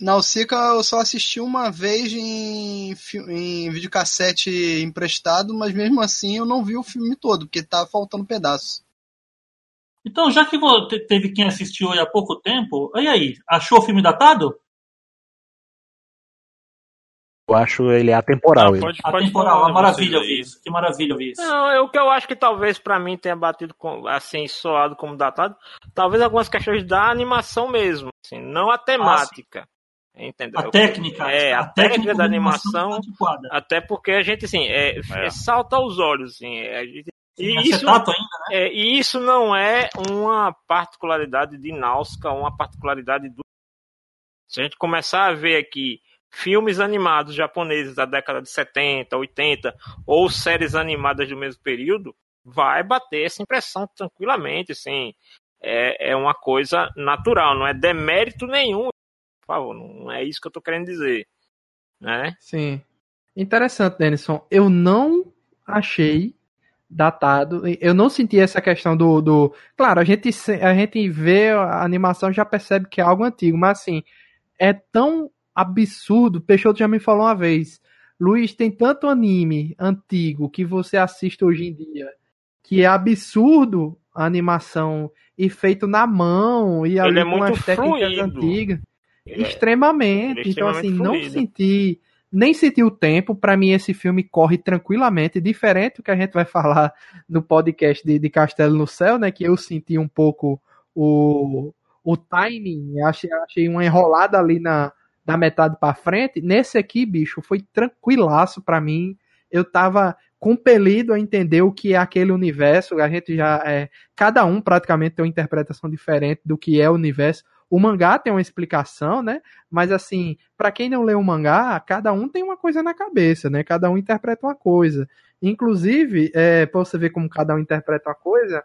Nausicaa eu só assisti uma vez em, em videocassete emprestado, mas mesmo assim eu não vi o filme todo, porque tá faltando pedaços. Então, já que teve quem assistiu há pouco tempo, e aí, achou o filme datado? Eu acho ele atemporal. Não, pode, pode atemporal, falar, maravilha ouvir isso. Que maravilha ouvir isso. Não, é o que eu acho que talvez para mim tenha batido com, assim, soado como datado, talvez algumas questões da animação mesmo, assim, não a temática. Ah, entendeu? A técnica. É, a, a técnica, técnica, da animação, animação até porque a gente, assim, é, é. salta aos olhos, assim, é, a gente, e isso, ainda, né? é, e isso não é uma particularidade de Nausicaa, uma particularidade do. Se a gente começar a ver aqui filmes animados japoneses da década de 70, 80 ou séries animadas do mesmo período, vai bater essa impressão tranquilamente, assim, é, é uma coisa natural, não é demérito nenhum, por favor, não é isso que eu estou querendo dizer, né? Sim. Interessante, Denison. Eu não achei datado. Eu não senti essa questão do, do. Claro, a gente, a gente vê a animação já percebe que é algo antigo, mas assim, é tão absurdo. Peixoto já me falou uma vez. Luiz, tem tanto anime antigo que você assiste hoje em dia que é absurdo a animação e feito na mão e ali é com as técnicas fluido. antigas. Ele extremamente. É, então, assim, fluido. não senti. Nem senti o tempo. Para mim, esse filme corre tranquilamente. Diferente do que a gente vai falar no podcast de, de Castelo no Céu, né? Que eu senti um pouco o, o timing. Achei, achei uma enrolada ali na, da metade para frente. Nesse aqui, bicho, foi tranquilaço para mim. Eu tava compelido a entender o que é aquele universo. A gente já é, cada um praticamente tem uma interpretação diferente do que é o universo. O mangá tem uma explicação, né? Mas assim, para quem não lê o mangá, cada um tem uma coisa na cabeça, né? Cada um interpreta uma coisa. Inclusive, é, para você ver como cada um interpreta uma coisa,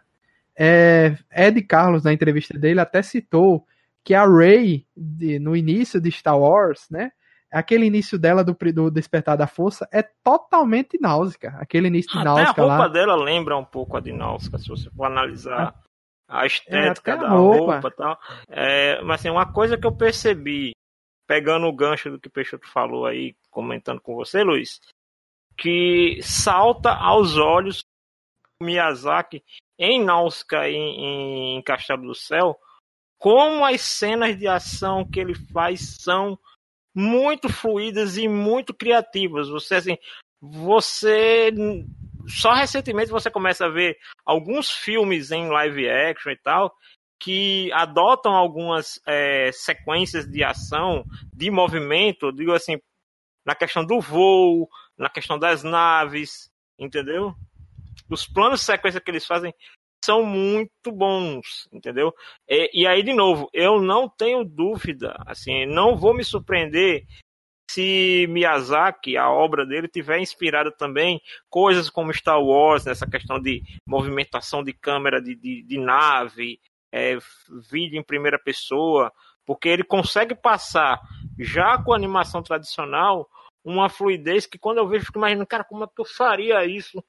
é, Ed Carlos, na entrevista dele, até citou que a Rey, no início de Star Wars, né? Aquele início dela do, do Despertar da Força é totalmente náusica. Aquele início de náusica Até a roupa lá. dela lembra um pouco a de náusica, se você for analisar a estética É, até a da roupa, roupa. tal. É, mas assim, uma coisa que eu percebi, pegando o gancho do que o Peixoto falou aí, comentando com você, Luiz, que salta aos olhos o Miyazaki em Náusica e em, em Castelo do Céu, como as cenas de ação que ele faz são muito fluídas e muito criativas. Você assim, você só recentemente você começa a ver alguns filmes em live action e tal que adotam algumas é, sequências de ação, de movimento, digo assim, na questão do voo, na questão das naves, entendeu? Os planos de sequência que eles fazem são muito bons, entendeu? E, e aí, de novo, eu não tenho dúvida, assim, não vou me surpreender se Miyazaki, a obra dele, tiver inspirada também coisas como Star Wars, nessa questão de movimentação de câmera de, de, de nave, é, vídeo em primeira pessoa, porque ele consegue passar, já com a animação tradicional, uma fluidez que quando eu vejo, fico imaginando, cara, como é que eu faria isso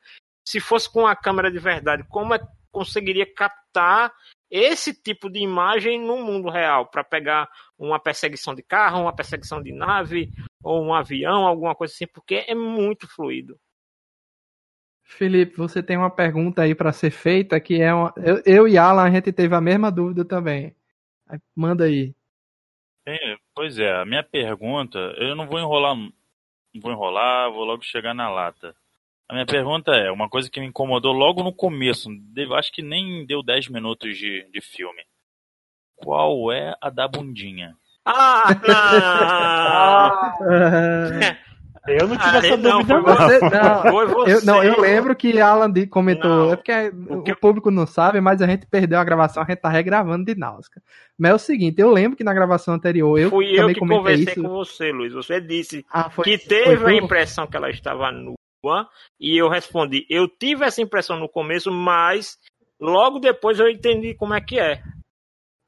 se fosse com a câmera de verdade? Como é conseguiria captar esse tipo de imagem no mundo real, para pegar uma perseguição de carro, uma perseguição de nave, ou um avião, alguma coisa assim, porque é muito fluido. Felipe, você tem uma pergunta aí para ser feita que é uma... eu, eu e Alan a gente teve a mesma dúvida também. Manda aí. É, pois é, a minha pergunta, eu não vou enrolar, não vou enrolar, vou logo chegar na lata. A minha pergunta é, uma coisa que me incomodou logo no começo, eu acho que nem deu 10 minutos de, de filme. Qual é a da bundinha? Ah, (laughs) Eu não tive Ah, essa não, dúvida, foi não. Você- não, Foi você. eu, não, eu lembro que Alan comentou. Não, é porque porque- o público não sabe, mas a gente perdeu a gravação, a gente tá regravando de Náusea. Mas é o seguinte, eu lembro que na gravação anterior eu Fui eu também que comentei conversei isso. com você, Luiz. Você disse Ah, foi, que foi teve a tu? impressão que ela estava nua e eu respondi, eu tive essa impressão no começo, mas logo depois eu entendi como é que é.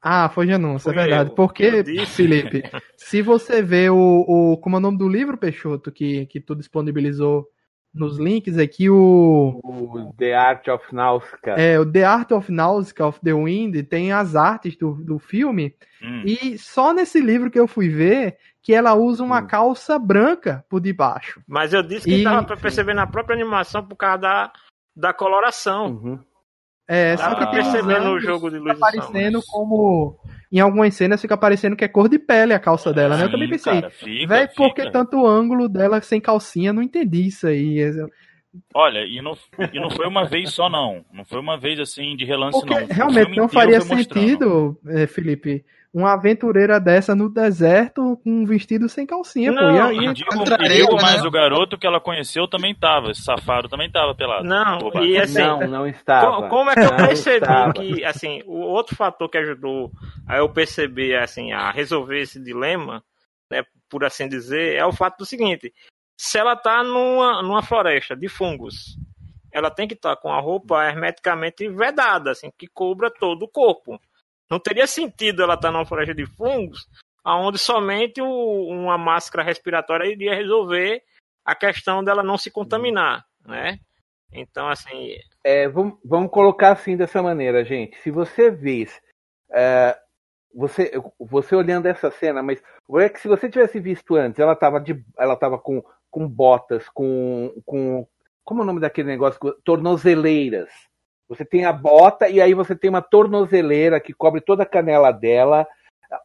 Ah, foi Janúncio, é verdade. eu. Porque, Eu. Felipe, (laughs) se você vê o, o. Como é o nome do livro, Peixoto, que, que tu disponibilizou nos links aqui, o. O The Art of Nausicaa. É, o The Art of Nausicaa of the Wind tem as artes do, do filme. Hum, E só nesse livro que eu fui ver que ela usa uma Hum. calça branca por debaixo. Mas eu disse que E- dava pra perceber na própria animação por causa da, da coloração. Uhum. É, só que no ângulos jogo de fica luz aparecendo como. Em algumas cenas fica parecendo que é cor de pele a calça dela, né? Eu também pensei. Véi, por que tanto ângulo dela sem calcinha? Não entendi isso aí. Olha, e não, e não foi uma vez só, não. Não foi uma vez assim de relance, Porque não. O realmente não faria mostrando. sentido, eh, Felipe, uma aventureira dessa no deserto com um vestido sem calcinha, Não, pô. E digo, Contra e digo ele, mais, né? o garoto que ela conheceu também tava. Esse safado também tava pelado. Não, e assim, não, não estava. Co- Como é que eu percebi estava. que, assim, o outro fator que ajudou a eu perceber, assim, a resolver esse dilema, né, por assim dizer, é o fato do seguinte: se ela tá numa, numa floresta de fungos, ela tem que estar com a roupa hermeticamente vedada, assim, que cubra todo o corpo. Não teria sentido ela estar numa floresta de fungos, aonde somente o- uma máscara respiratória iria resolver a questão dela não se contaminar, né? Então, assim, É, vamos, vamos colocar assim dessa maneira, gente. Se você vê, é, você, você olhando essa cena, mas é que se você tivesse visto antes, ela estava de, ela tava com, com botas, com, com, como é o nome daquele negócio? Tornozeleiras. Você tem a bota e aí você tem uma tornozeleira que cobre toda a canela dela.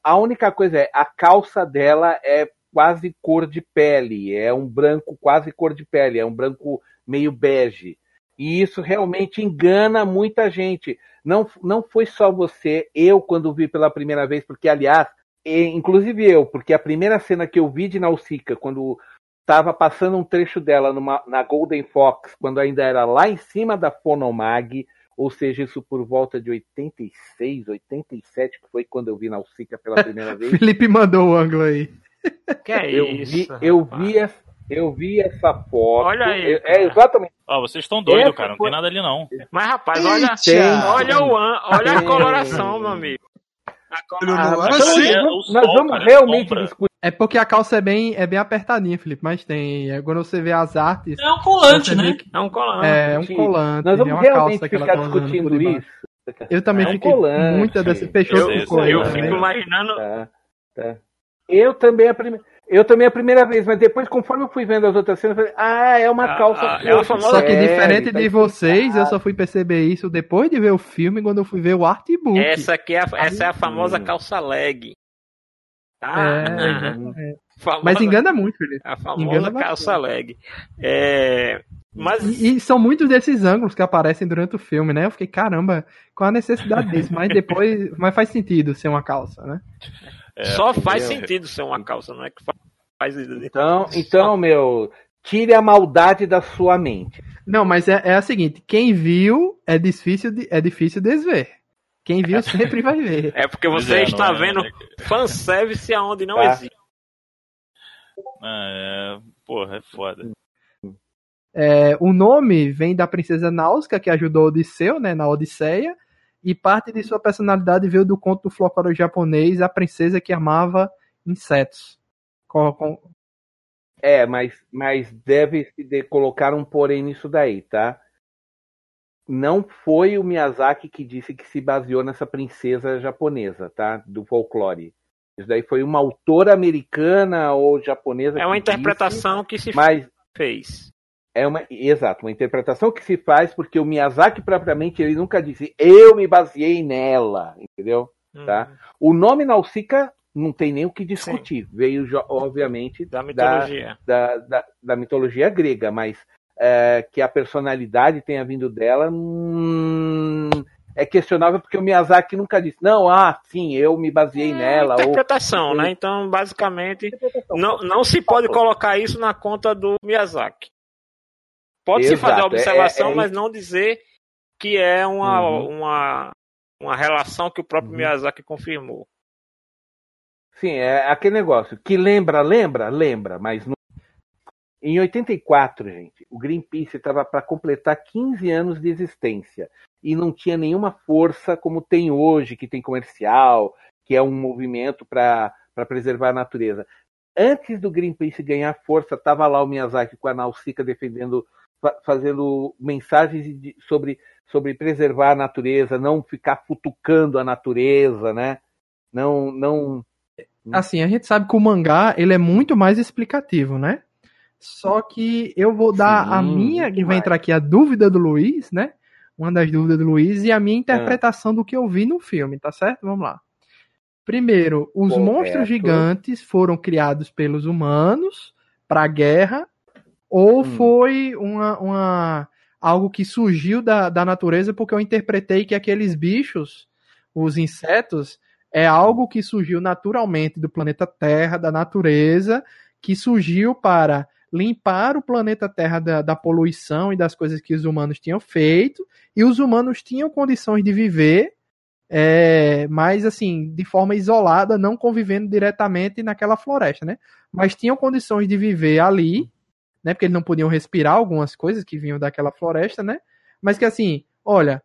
A única coisa é a calça dela é quase cor de pele, é um branco quase cor de pele, é um branco meio bege. E isso realmente engana muita gente. Não, não foi só você, eu quando vi pela primeira vez, porque aliás, inclusive eu, porque a primeira cena que eu vi de Nausicaa, quando estava passando um trecho dela numa, na Golden Fox, quando ainda era lá em cima da Fonomag, ou seja, isso por volta de 86, 87, que foi quando eu vi Nausicaa pela primeira vez. (laughs) Felipe mandou o ângulo aí. que é Eu isso? vi, eu vi, essa- Eu vi essa foto. Olha aí. É, exatamente. Ó, vocês estão doidos, Essa cara. Não foi- tem nada ali, não. Mas, rapaz, olha, Tem. olha, o an, olha a coloração, meu amigo. A coloração. então assim. é nós nós sol, vamos cara, é realmente discutir. É porque a calça é bem, é bem apertadinha, Felipe, mas tem. é, Quando você vê as artes. É um colante, né? que É um colante. É um colante, Nós é vamos uma realmente calça que ela ficar tá discutindo isso. Eu também É um fiquei colante, muita dessa. Fechou Eu, com eu né? fico imaginando. Tá, tá. Eu também a primeira. Eu também a primeira vez, mas depois, conforme eu fui vendo as outras cenas, eu falei, ah, é uma Ah, calça. ah, é Só que Segre, diferente tá de vocês, eu só fui perceber isso depois de ver o filme, quando eu fui ver o artbook. Essa aqui é a, essa é a famosa Hum. calça leg. Tá? É, Uhum. Famosa- Mas engana muito, Felipe. A engana famosa bastante. calça leg. É, mas E, e são muitos desses ângulos que aparecem durante o filme, né? Eu fiquei, caramba, qual a necessidade (laughs) disso? Mas depois, mas faz sentido ser uma calça, né? É, só faz sentido ser uma calça, não é que faz isso. Então, então, meu, tire a maldade da sua mente. Não, mas é, é a seguinte, quem viu é difícil, de, é difícil desver. Quem viu sempre vai ver. É porque você é, está é, vendo né? fanservice aonde não Tá. existe. Ah, é, porra, é foda. É, o nome vem da princesa Náusea, que ajudou Odisseu, né, na Odisseia, e parte de sua personalidade veio do conto do folclore japonês, a princesa que amava insetos. Com- com- É, mas, mas deve se de- colocar um porém nisso daí, tá? Não foi o Miyazaki que disse que se baseou nessa princesa japonesa, tá? Do folclore. Isso daí foi uma autora americana ou japonesa. É uma que disse, interpretação que se mas fez. é uma, exato, uma interpretação que se faz porque o Miyazaki propriamente ele nunca disse eu me baseei nela, entendeu? Tá. Hum, O nome Nausicaa não tem nem o que discutir. Veio, jo- obviamente, Da mitologia. da, da, da mitologia grega, mas é, que a personalidade tenha vindo dela hum, é questionável porque o Miyazaki nunca disse, não, ah, sim, eu me baseei nela. Ou... interpretação, né? Então, basicamente, não, não se pode colocar isso na conta do Miyazaki. Pode-se fazer a observação, é- é- mas não dizer que é uma, Uhum. uma, uma relação que o próprio Uhum. Miyazaki confirmou. Sim, é aquele negócio que lembra, lembra, lembra, mas não... Em 84, gente, o Greenpeace estava para completar 15 anos de existência e não tinha nenhuma força como tem hoje, que tem comercial, que é um movimento para preservar a natureza. Antes do Greenpeace ganhar força, estava lá o Miyazaki com a Nausicaa defendendo, fa- fazendo mensagens de- sobre, sobre preservar a natureza, não ficar futucando a natureza, né? Não, não Assim, a gente sabe que o mangá, ele é muito mais explicativo, né? Só que eu vou dar Sim, a minha, que vai entrar aqui a dúvida do Luiz, né? Uma das dúvidas do Luiz e a minha interpretação do que eu vi no filme, tá certo? Vamos lá. Primeiro, os Correto. monstros gigantes foram criados pelos humanos para a guerra ou Hum. foi uma, uma algo que surgiu da, da natureza porque eu interpretei que aqueles bichos, os insetos, é algo que surgiu naturalmente do planeta Terra, da natureza, que surgiu para limpar o planeta Terra da, da poluição e das coisas que os humanos tinham feito, e os humanos tinham condições de viver, é, mas assim, de forma isolada, não convivendo diretamente naquela floresta, né? Mas tinham condições de viver ali, né? Porque eles não podiam respirar algumas coisas que vinham daquela floresta, né? Mas que assim, olha,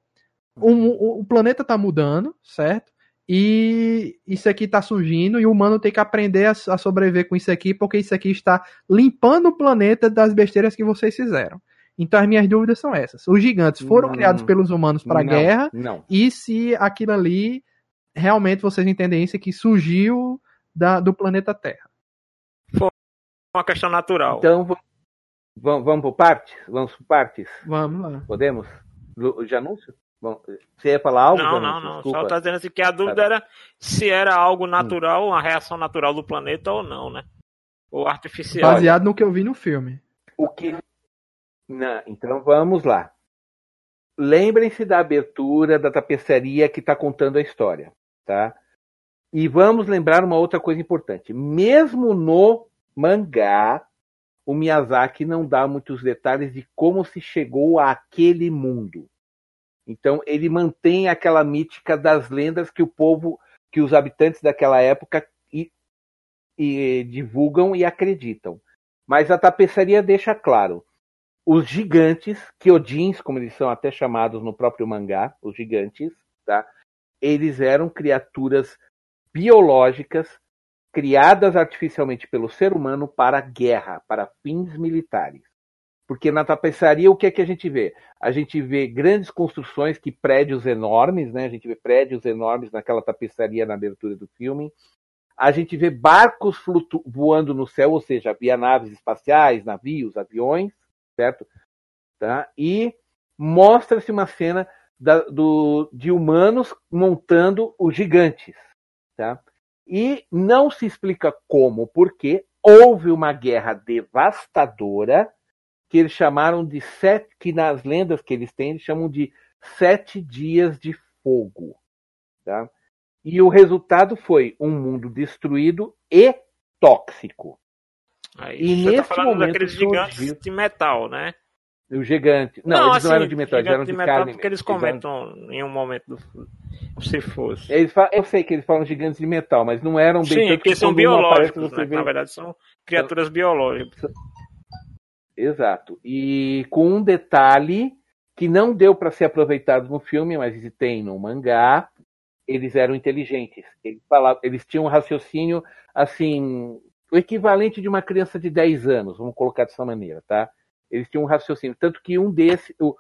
o, o, o planeta tá mudando, certo? E isso aqui está surgindo e o humano tem que aprender a, a, sobreviver com isso aqui, porque isso aqui está limpando o planeta das besteiras que vocês fizeram. Então as minhas dúvidas são essas. Os gigantes foram Não. criados pelos humanos para guerra, Não. e se aquilo ali realmente vocês entendem isso que surgiu da, do planeta Terra. Uma questão natural. Então, vamos, vamos por partes? Vamos por partes? Vamos lá. Podemos? Já anúncio? Bom, você ia falar algo? Não, não, não. Desculpa. Só tá dizendo assim que a dúvida Tá. era se era algo natural, uma reação natural do planeta ou não, né? Ou artificial. Baseado no que eu vi no filme. O que... Não, então vamos lá. Lembrem-se da abertura da tapeçaria que está contando a história, tá? E vamos lembrar uma outra coisa importante. Mesmo no mangá, o Miyazaki não dá muitos detalhes de como se chegou àquele mundo. Então ele mantém aquela mítica das lendas que o povo, que os habitantes daquela época e, e divulgam e acreditam. Mas a tapeçaria deixa claro. Os gigantes, Kyojins, como eles são até chamados no próprio mangá, os gigantes, tá? Eles eram criaturas biológicas criadas artificialmente pelo ser humano para guerra, para fins militares. Porque na tapeçaria o que é que a gente vê? A gente vê grandes construções, que prédios enormes, né? A gente vê prédios enormes naquela tapeçaria na abertura do filme. A gente vê barcos flutu voando no céu, ou seja, havia naves espaciais, navios, aviões, certo? Tá? E mostra-se uma cena da, do, de humanos montando os gigantes, tá? E não se explica como, porque houve uma guerra devastadora que eles chamaram de sete, que nas lendas que eles têm, eles chamam de sete dias de fogo. Tá? E o resultado foi um mundo destruído e tóxico. Aí, e você tá nesse tá falando momento daqueles gigantes surgiu... de metal, né? O gigante. Não, não eles assim, não eram de metal, eles eram de, de metal carne. Porque eles comentam eram... em um momento do... se fosse. Eles falam... Eu sei que eles falam gigantes de metal, mas não eram bem. Sim, porque são biológicos, né? Na verdade, são criaturas biológicas. Exato. E com um detalhe que não deu para ser aproveitado no filme, mas tem no mangá, eles eram inteligentes. Eles, falavam, eles tinham um raciocínio assim, o equivalente de uma criança de 10 anos, vamos colocar dessa maneira, tá? Eles tinham um raciocínio. Tanto que um desses, o,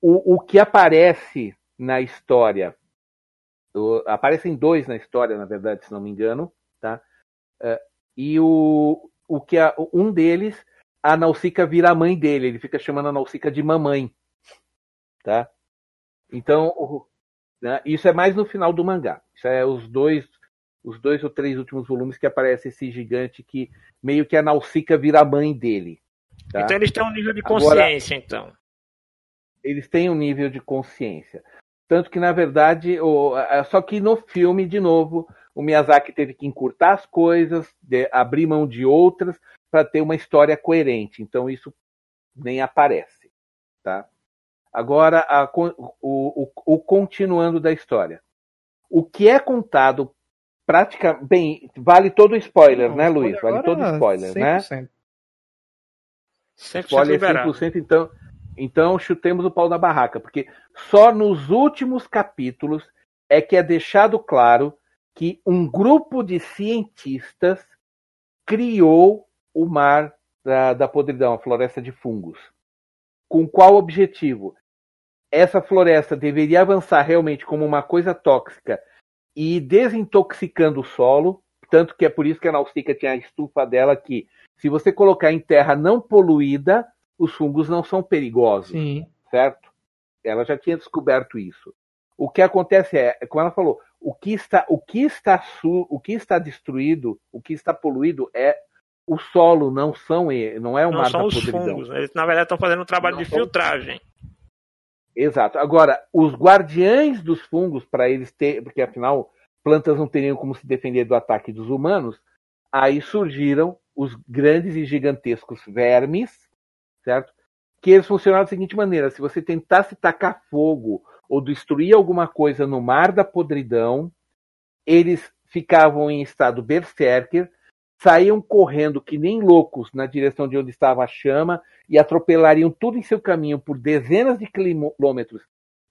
o, o que aparece na história, o, aparecem dois na história, na verdade, se não me engano, tá? Uh, e o, o que a, um deles a Nausicaa vira a mãe dele. Ele fica chamando a Nausicaa de mamãe. Tá? Então, né, isso é mais no final do mangá. Isso é os dois, os dois ou três últimos volumes que aparece esse gigante que meio que a Nausicaa vira a mãe dele. Tá? Então eles têm um nível de consciência, Agora, então. Eles têm um nível de consciência. Tanto que, na verdade, o, só que no filme, de novo, o Miyazaki teve que encurtar as coisas, de, abrir mão de outras, para ter uma história coerente. Então isso nem aparece, tá? Agora, a, o, o, o, continuando da história. O que é contado praticamente. Bem, vale todo o spoiler, Não, né, Luiz? Vale todo o spoiler, 100%. né? 100% spoiler 100%, então, então chutemos o pau da barraca, porque só nos últimos capítulos é que é deixado claro que um grupo de cientistas criou o mar da, da podridão, a floresta de fungos. Com qual objetivo? Essa floresta deveria avançar realmente como uma coisa tóxica e desintoxicando o solo, tanto que é por isso que a Nausicaa tinha a estufa dela que, se você colocar em terra não poluída, os fungos não são perigosos, Sim. certo? Ela já tinha descoberto isso. O que acontece é, como ela falou, o que está, o que está, o que está destruído, o que está poluído é o solo, não são não é o não mar são da os podridão. Fungos. Eles na verdade estão fazendo um trabalho não de são... filtragem. Exato. Agora, os guardiães dos fungos para eles ter, porque afinal plantas não teriam como se defender do ataque dos humanos, aí surgiram os grandes e gigantescos vermes, certo? Que eles funcionaram da seguinte maneira: se você tentasse tacar fogo ou destruir alguma coisa no mar da podridão, eles ficavam em estado berserker, saíam correndo que nem loucos na direção de onde estava a chama e atropelariam tudo em seu caminho por dezenas de quilômetros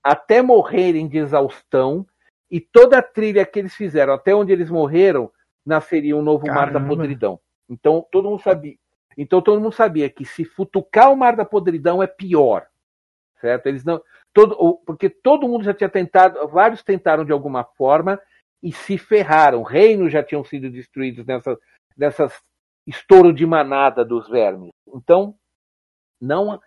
até morrerem de exaustão. E toda a trilha que eles fizeram até onde eles morreram nasceria um novo Caramba. mar da podridão. Então todo mundo sabia. Então todo mundo sabia que se futucar o mar da podridão é pior, certo? Eles não, todo, porque todo mundo já tinha tentado, vários tentaram de alguma forma e se ferraram. Reinos já tinham sido destruídos nessa, dessas estouro de manada dos vermes. Então, não,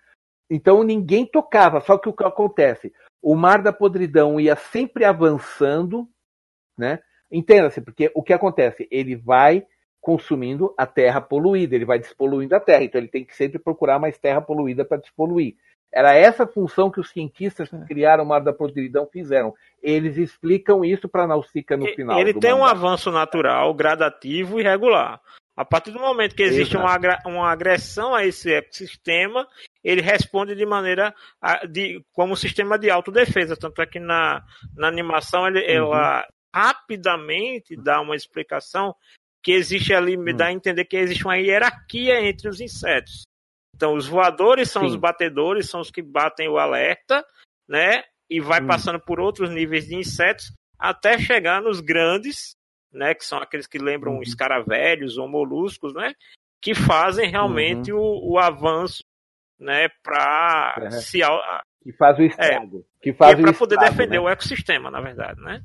então ninguém tocava. Só que o que acontece? O mar da podridão ia sempre avançando, né? Entenda-se, porque o que acontece? Ele vai consumindo a terra poluída, ele vai despoluindo a terra, então ele tem que sempre procurar mais terra poluída para despoluir. Era essa função que os cientistas que criaram o Mar da Podridão fizeram. Eles explicam isso para Nausicaa no final. Ele tem um avanço natural, gradativo e regular. A partir do momento que existe uma, uma agressão a esse ecossistema, ele responde de maneira de, como sistema de autodefesa. Tanto é que na, na animação ele, uhum. ela rapidamente dá uma explicação que existe ali, me hum. dá a entender que existe uma hierarquia entre os insetos. Então, os voadores são Sim. os batedores, são os que batem o alerta, né? E vai hum. passando por outros níveis de insetos até chegar nos grandes, né? Que são aqueles que lembram uhum. escaravelhos ou moluscos, né? Que fazem realmente uhum. o, o, avanço, né? Para é. se que faz o estrago. É, que faz é para poder defender né? o ecossistema, na verdade, né?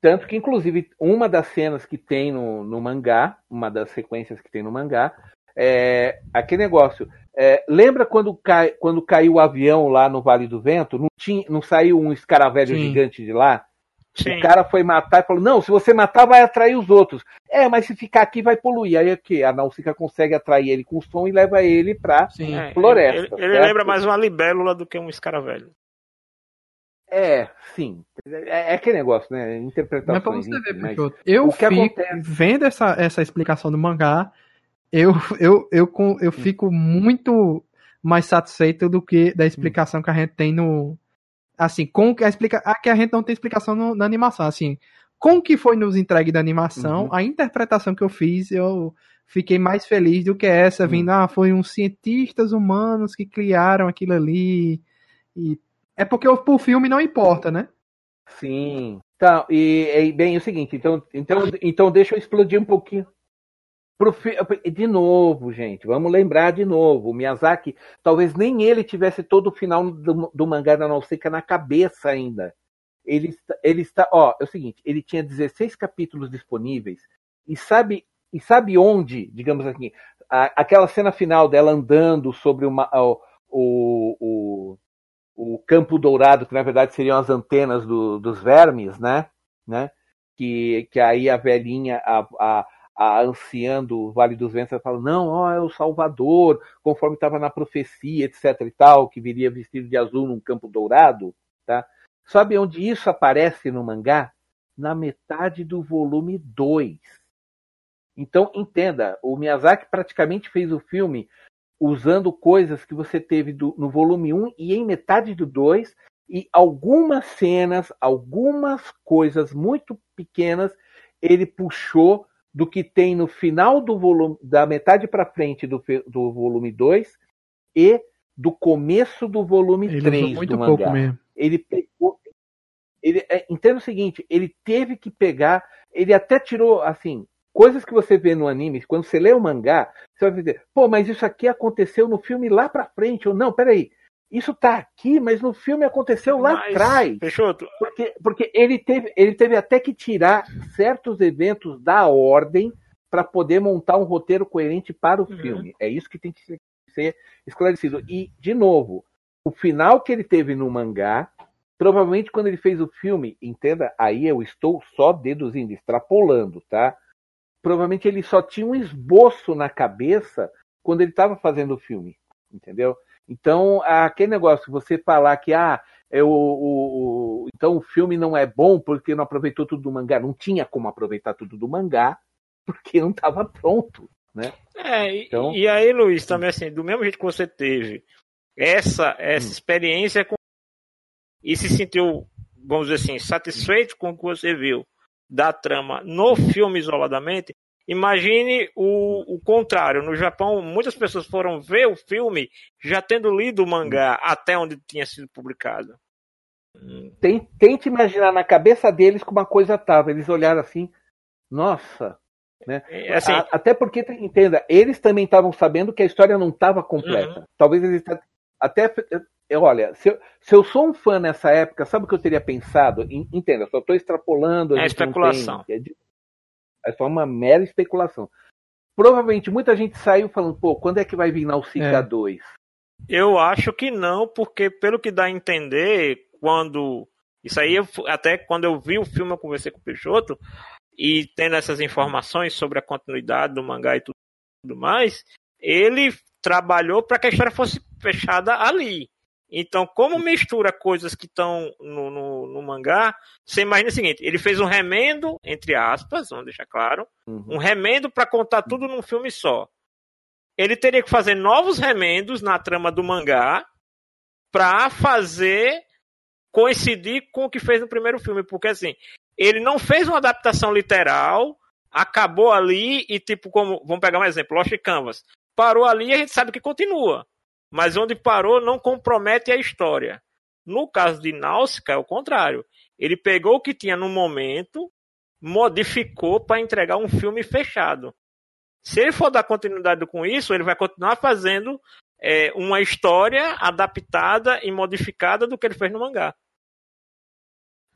Tanto que, inclusive, uma das cenas que tem no, no mangá, uma das sequências que tem no mangá, é aquele negócio. É, lembra quando, cai, quando caiu o avião lá no Vale do Vento? Não, tinha, não saiu um escaravelho Sim. gigante de lá? Sim. O cara foi matar e falou: Não, se você matar, vai atrair os outros. É, mas se ficar aqui, vai poluir. Aí é que a Nausicaa consegue atrair ele com som e leva ele pra Sim. floresta. Ele, ele lembra mais uma libélula do que um escaravelho. É, sim. É, é aquele negócio, né? Interpretação. Mas pra você ver, mas eu fico, acontece... vendo essa, essa explicação do mangá, eu, eu, eu, eu, eu fico muito mais satisfeito do que da explicação que a gente tem no. Assim, com que a explica, a que a gente não tem explicação no, na animação. Assim, com o que foi nos entregue da animação, uhum. a interpretação que eu fiz, eu fiquei mais feliz do que essa, uhum. vindo, ah, foi uns cientistas humanos que criaram aquilo ali e é porque o filme não importa, né? Sim. Tá, e, e bem, é o seguinte, então, então, então deixa eu explodir um pouquinho. De novo, gente, vamos lembrar de novo. O Miyazaki, talvez nem ele tivesse todo o final do, do mangá da Nausicaa na cabeça ainda. Ele, ele está, ó, é o seguinte, ele tinha 16 capítulos disponíveis e sabe e sabe onde, digamos assim, a, aquela cena final dela andando sobre uma, o, o, o o campo dourado, que na verdade seriam as antenas do, dos vermes, né? né? Que, que aí a velhinha, a, a, a anciã do Vale dos Ventos, fala: não, ó, é o Salvador, conforme estava na profecia, etc e tal, que viria vestido de azul num campo dourado, tá? Sabe onde isso aparece no mangá? Na metade do volume 2. Então, entenda, o Miyazaki praticamente fez o filme usando coisas que você teve do, no volume 1 e em metade do 2, e algumas cenas, algumas coisas muito pequenas, ele puxou do que tem no final do volume, da metade para frente do, do volume 2 e do começo do volume ele 3 muito do mangá. Pouco mesmo. Ele pegou. Ele, é, entenda o seguinte, ele teve que pegar, ele até tirou, assim, coisas que você vê no anime, quando você lê o mangá, você vai dizer, pô, mas isso aqui aconteceu no filme lá pra frente, ou não, peraí, isso tá aqui, mas no filme aconteceu lá mas, atrás. Peixoto. Porque, porque ele, teve, ele teve até que tirar certos eventos da ordem para poder montar um roteiro coerente para o uhum. filme. É isso que tem que ser esclarecido. E, de novo, o final que ele teve no mangá, provavelmente quando ele fez o filme, entenda, aí eu estou só deduzindo, extrapolando, tá? provavelmente ele só tinha um esboço na cabeça quando ele estava fazendo o filme, entendeu? Então, aquele negócio, você falar que ah, é o, o, o, então o filme não é bom porque não aproveitou tudo do mangá, não tinha como aproveitar tudo do mangá porque não estava pronto, né? É, então... e aí, Luiz, também assim, do mesmo jeito que você teve essa essa hum. experiência com... e se sentiu, vamos dizer assim, satisfeito com o que você viu da trama no filme isoladamente, imagine o, o contrário. No Japão, muitas pessoas foram ver o filme já tendo lido o mangá até onde tinha sido publicado. Tente imaginar na cabeça deles como a coisa estava. Eles olharam assim, nossa. Né? É, assim, a, até porque, entenda, eles também estavam sabendo que a história não estava completa. Uhum. Talvez eles até eu, olha, se eu, se eu sou um fã nessa época, sabe o que eu teria pensado? Entenda, só estou extrapolando. É especulação. Tem, é, é, só uma mera especulação. Provavelmente muita gente saiu falando, pô, quando é que vai vir Nausicaa é. 2? Eu acho que não, porque pelo que dá a entender, quando. Isso aí, até quando eu vi o filme, eu conversei com o Peixoto, e tendo essas informações sobre a continuidade do mangá e tudo mais, ele trabalhou para que a história fosse fechada ali. Então, como mistura coisas que estão no, no, no, mangá, você imagina o seguinte: ele fez um remendo, entre aspas, vamos deixar claro, uhum. um remendo para contar tudo num filme só. Ele teria que fazer novos remendos na trama do mangá para fazer coincidir com o que fez no primeiro filme, porque assim, ele não fez uma adaptação literal acabou ali e, tipo, como. Vamos pegar um exemplo, Lost Canvas. Parou ali e a gente sabe que continua. Mas onde parou não compromete a história. No caso de Náusica, é o contrário. Ele pegou o que tinha no momento, modificou para entregar um filme fechado. Se ele for dar continuidade com isso, ele vai continuar fazendo é, uma história adaptada e modificada do que ele fez no mangá.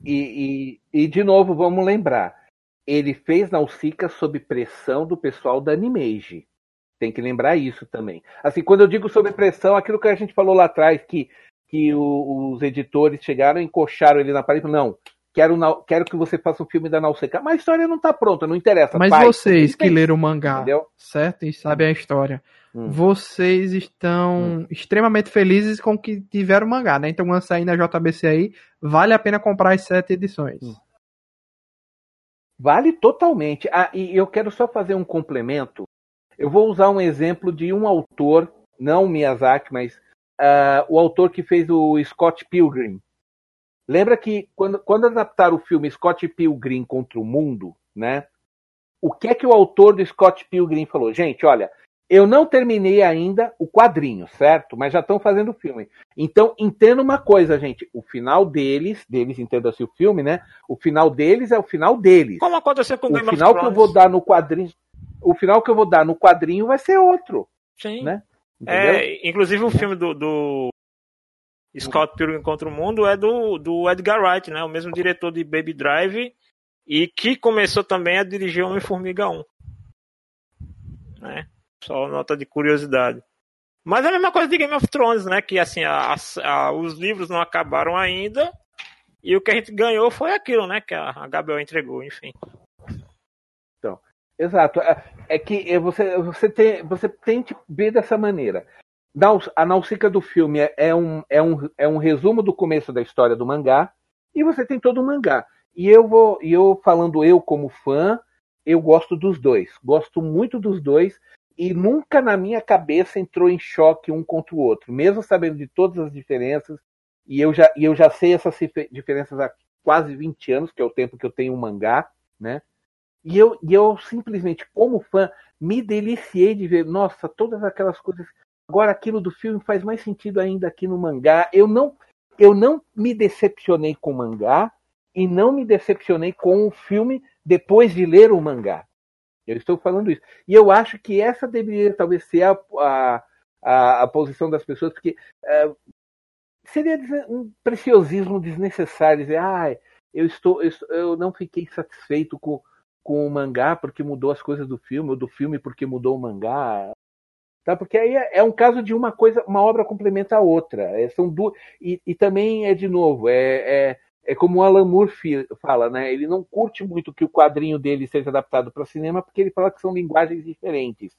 E, e, e de novo, vamos lembrar. Ele fez Nausicaa sob pressão do pessoal da Animage. Tem que lembrar isso também. Assim, quando eu digo sob pressão, aquilo que a gente falou lá atrás, que, que o, os editores chegaram e encoxaram ele na parede. Não, quero, quero que você faça um filme da Nausicaa. Mas a história não está pronta, não interessa. Mas pai, vocês que leram o mangá, entendeu? certo? E sabem a história. Hum. Vocês estão hum. extremamente felizes com que tiveram o mangá, né? Então, quando sair na JBC aí, vale a pena comprar as sete edições. Hum. Vale totalmente. Ah, e eu quero só fazer um complemento. Eu vou usar um exemplo de um autor, não Miyazaki, mas uh, o autor que fez o Scott Pilgrim. Lembra que quando, quando adaptaram o filme Scott Pilgrim contra o Mundo, né? O que é que o autor do Scott Pilgrim falou? Gente, olha, eu não terminei ainda o quadrinho, certo? Mas já estão fazendo o filme. Então, entenda uma coisa, gente. O final deles, deles, entenda-se o filme, né? O final deles é o final deles. Como aconteceu com o O final que eu vou dar no quadrinho. O final que eu vou dar no quadrinho vai ser outro. Sim. Né? É, inclusive o filme do, do Scott Pilgrim contra o Mundo é do, do Edgar Wright, né? O mesmo diretor de Baby Drive e que começou também a dirigir Homem-Formiga 1. Né? Só nota de curiosidade. Mas é a mesma coisa de Game of Thrones, né? Que assim, a, a, os livros não acabaram ainda. E o que a gente ganhou foi aquilo, né? Que a, a Gabriel entregou, enfim. Exato. É, é que você, você, tem, você tem que ver dessa maneira. A Nausicaa do filme é, é um, é, um, é um resumo do começo da história do mangá. E você tem todo o mangá. E eu vou, e eu falando eu como fã, eu gosto dos dois. Gosto muito dos dois e nunca na minha cabeça entrou em choque um contra o outro, mesmo sabendo de todas as diferenças, e eu já, e eu já sei essas diferenças há quase 20 anos, que é o tempo que eu tenho um mangá, né? E eu, e eu simplesmente, como fã, me deliciei de ver, nossa, todas aquelas coisas. Agora aquilo do filme faz mais sentido ainda aqui no mangá. Eu não, eu não me decepcionei com o mangá e não me decepcionei com o filme depois de ler o mangá. Eu estou falando isso. E eu acho que essa deveria talvez ser a, a, a, a posição das pessoas, porque é, seria um preciosismo desnecessário dizer, ah, eu, estou, eu, eu não fiquei satisfeito com, com o mangá porque mudou as coisas do filme, ou do filme porque mudou o mangá. Tá? Porque aí é, é um caso de uma coisa, uma obra complementa a outra. É, são duas, e, e também é de novo, é, é é como o Alan Moore fala, né? Ele não curte muito que o quadrinho dele seja adaptado para cinema porque ele fala que são linguagens diferentes.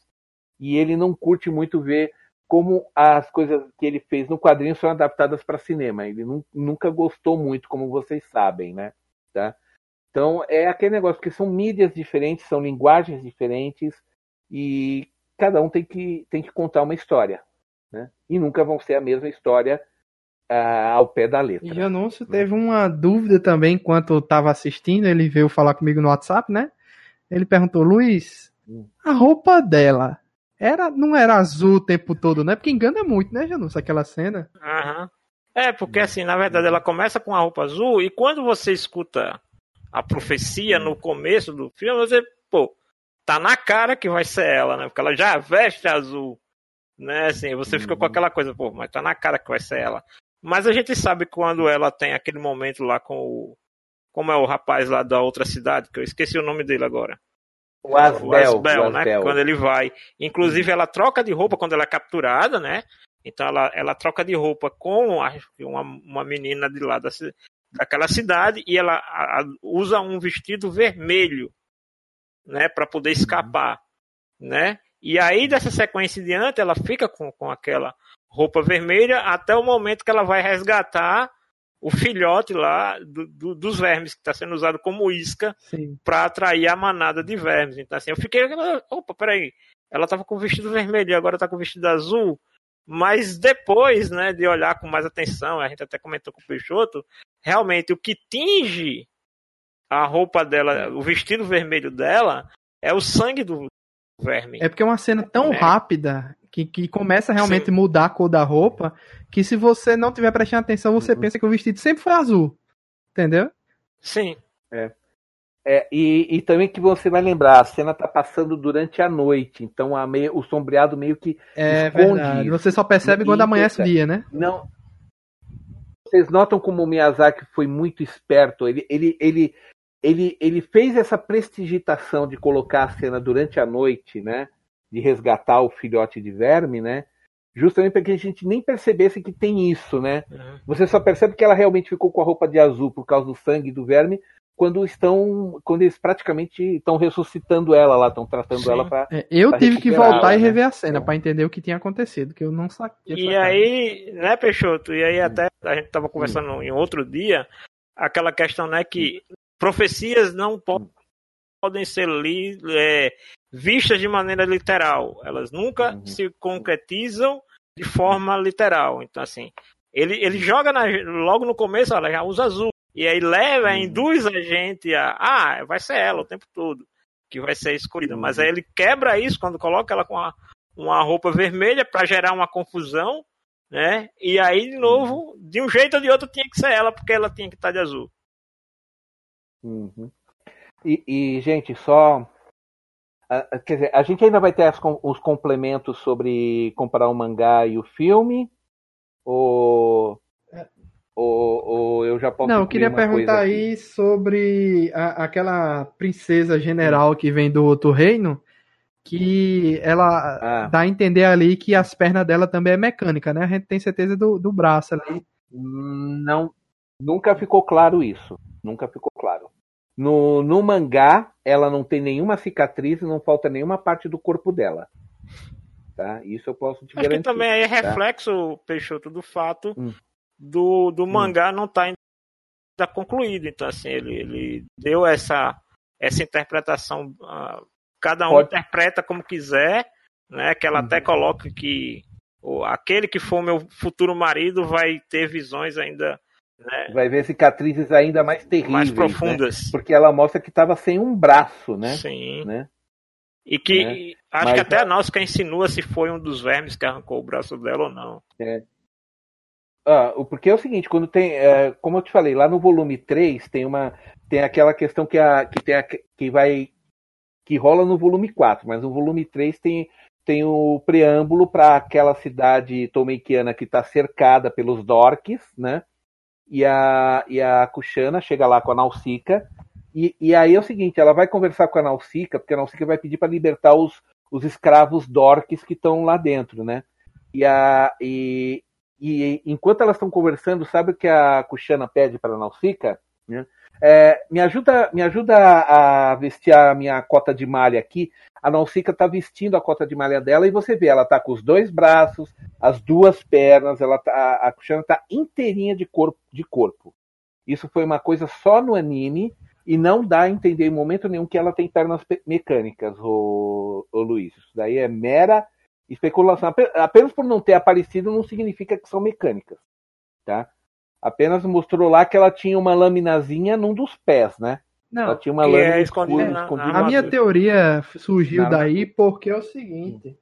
E ele não curte muito ver como as coisas que ele fez no quadrinho são adaptadas para cinema. Ele nunca gostou muito, como vocês sabem, né? Tá? Então é aquele negócio que são mídias diferentes, são linguagens diferentes e cada um tem que, tem que contar uma história, né? E nunca vão ser a mesma história ao pé da letra. E Anúncio teve uma dúvida também enquanto estava assistindo, ele veio falar comigo no WhatsApp, né? Ele perguntou, Luiz, hum. a roupa dela era, não era azul o tempo todo, né? Porque engana muito, né, Janúncio, aquela cena. Aham. É, porque assim, na verdade, ela começa com a roupa azul e quando você escuta a profecia no começo do filme, você, pô, tá na cara que vai ser ela, né? Porque ela já veste azul, né? Assim, você fica com uhum. aquela coisa, pô, mas tá na cara que vai ser ela. Mas a gente sabe quando ela tem aquele momento lá com o. Como é o rapaz lá da outra cidade, que eu esqueci o nome dele agora. O Asbel, o Asbel, né? Asbel. Quando ele vai. Inclusive, ela troca de roupa quando ela é capturada, né? Então ela, ela troca de roupa com uma, uma menina de lá da, daquela cidade e ela a, usa um vestido vermelho, né? Para poder escapar, né? E aí, dessa sequência em diante, ela fica com, com aquela roupa vermelha até o momento que ela vai resgatar o filhote lá do, do, dos vermes, que está sendo usado como isca para atrair a manada de vermes. Então, assim, eu fiquei. Opa, peraí. Ela estava com o vestido vermelho e agora está com vestido azul. Mas depois, né, de olhar com mais atenção, a gente até comentou com o Peixoto, realmente o que tinge a roupa dela, o vestido vermelho dela, é o sangue do verme. É porque é uma cena tão é. rápida que, que começa a realmente Sim. mudar a cor da roupa que se você não tiver prestando atenção, você uhum. pensa que o vestido sempre foi azul. Entendeu? Sim. É. É, e, e, também que você vai lembrar, a cena tá passando durante a noite, então a meio, o sombreado meio que é esconde. Verdade. Você só percebe quando amanhece o dia, né? Não. Vocês notam como o Miyazaki foi muito esperto. Ele, ele, ele, ele, ele fez essa prestigitação de colocar a cena durante a noite, né? De resgatar o filhote de verme, né? Justamente para que a gente nem percebesse que tem isso, né? Uhum. Você só percebe que ela realmente ficou com a roupa de azul por causa do sangue do verme quando estão quando eles praticamente estão ressuscitando ela lá, estão tratando Sim. ela para é, Eu pra tive que voltar ela, e né? rever né? a cena para entender o que tinha acontecido, que eu não sabia. E aí, né, Peixoto? E aí até a gente estava conversando hum. em outro dia, aquela questão, né, que profecias não po podem ser li, é, vistas de maneira literal. Elas nunca uhum. se concretizam de forma literal. Então, assim, ele, ele joga na, logo no começo, ela já usa azul. E aí leva, uhum. induz a gente a. Ah, vai ser ela o tempo todo. Que vai ser escolhida. Uhum. Mas aí ele quebra isso quando coloca ela com uma, uma roupa vermelha para gerar uma confusão. Né? E aí, de novo, uhum. de um jeito ou de outro tinha que ser ela, porque ela tinha que estar de azul. Uhum. E, e, gente, só. quer dizer, a gente ainda vai ter as, os complementos sobre comparar o mangá e o filme? Ou ou, ou eu já posso. Não, eu queria perguntar aí sobre a, aquela princesa general que vem do outro reino, que ela ah. dá a entender ali que as pernas dela também é mecânica, né? A gente tem certeza do, do braço ali. Não, nunca ficou claro isso. Nunca ficou claro. No, no mangá, ela não tem nenhuma cicatriz e não falta nenhuma parte do corpo dela. Tá? Isso eu posso te Acho garantir. que também é tá? reflexo, Peixoto, do fato hum do, do hum. mangá não está ainda concluído. Então, assim, ele, ele deu essa, essa interpretação. Uh, cada um Pode. interpreta como quiser, né? Que ela uhum. até coloca que o, aquele que for meu futuro marido vai ter visões ainda. Né? Vai ver cicatrizes ainda mais terríveis. Mais né? profundas. Né? Porque ela mostra que estava sem um braço, né? Sim. Né? E que né? acho Mas, que até a Náusica insinua se foi um dos vermes que arrancou o braço dela ou não. É. Ah, porque é o seguinte, quando tem, é, como eu te falei, lá no volume 3 tem uma tem aquela questão que a que tem a, que vai que rola no volume 4, mas no volume 3 tem tem o preâmbulo para aquela cidade tomeikiana que está cercada pelos Dorks, né? E a, e a Kushana chega lá com a Nausicaa. E, e aí é o seguinte, ela vai conversar com a Nausicaa, porque a Nausicaa vai pedir para libertar os, os escravos Dorks que estão lá dentro, né? E, a, e, e enquanto elas estão conversando, sabe o que a Kushana pede para a Nausicaa? Né? É, me ajuda, me ajuda a vestir a minha cota de malha aqui. A Nausicaa está vestindo a cota de malha dela e você vê, ela está com os dois braços, as duas pernas, ela tá, a Kushana está inteirinha de corpo, de corpo. Isso foi uma coisa só no anime e não dá a entender em momento nenhum que ela tem pernas mecânicas, o, o Luiz. Isso daí é mera especulação. Apenas por não ter aparecido não significa que são mecânicas, tá? Apenas mostrou lá que ela tinha uma laminazinha num dos pés, né? Não, ela tinha uma é lâmina é escondida. Na, escondida a minha teoria surgiu daí porque é o seguinte: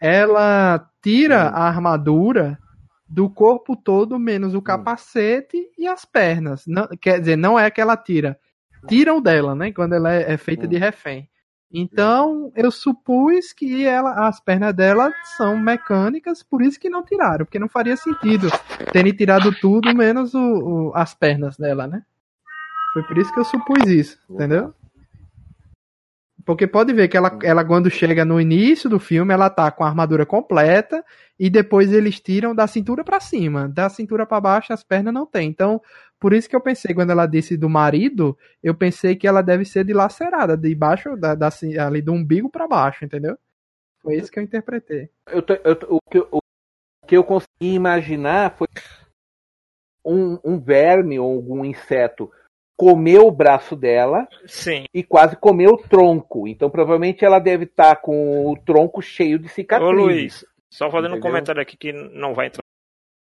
ela tira a armadura do corpo todo menos o capacete e as pernas. Não, quer dizer, não é que ela tira, tiram dela, né? Quando ela é, é feita de refém. Então, eu supus que ela, as pernas dela são mecânicas, por isso que não tiraram, porque não faria sentido terem tirado tudo menos o, o, as pernas dela, né? Foi por isso que eu supus isso, entendeu? Porque pode ver que ela, ela, quando chega no início do filme, ela tá com a armadura completa e depois eles tiram da cintura para cima. Da cintura para baixo as pernas não tem. Então, por isso que eu pensei, quando ela disse do marido, eu pensei que ela deve ser dilacerada, de baixo, da, da ali do umbigo para baixo, entendeu? Foi isso que eu interpretei. Eu, eu, o, que, o que eu consegui imaginar foi um, um verme ou algum inseto comeu o braço dela Sim. e quase comeu o tronco. Então provavelmente ela deve estar tá com o tronco cheio de cicatrizes. Ô Luiz, só fazendo Entendeu? um comentário aqui que não vai entrar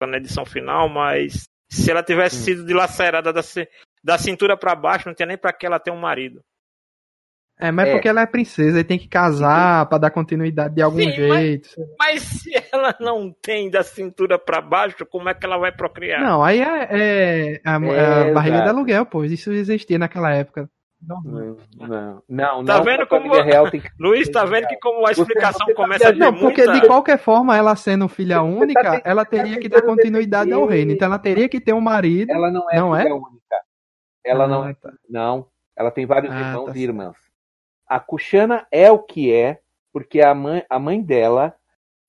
na edição final, mas se ela tivesse sido dilacerada da, da cintura para baixo, não tinha nem para que ela ter um marido. É, mas é. porque ela é princesa e tem que casar para dar continuidade de algum Sim, jeito. Mas, mas, se ela não tem da cintura para baixo, como é que ela vai procriar? Não, aí é, é a, é, a barriga de aluguel, pô. Isso existia naquela época. Não, não, não. Tá vendo como. Real tem que... Luiz, tá vendo que como a explicação você, você começa a Não, porque muita... de qualquer forma, ela sendo filha única, tá ela teria que dar continuidade ao reino. Então ela teria que ter um marido. Ela não é não filha é? única. Ela ah, não. Tá. Não. Ela tem vários ah, irmãos tá e irmãs. A Kushana é o que é, porque a mãe, a mãe dela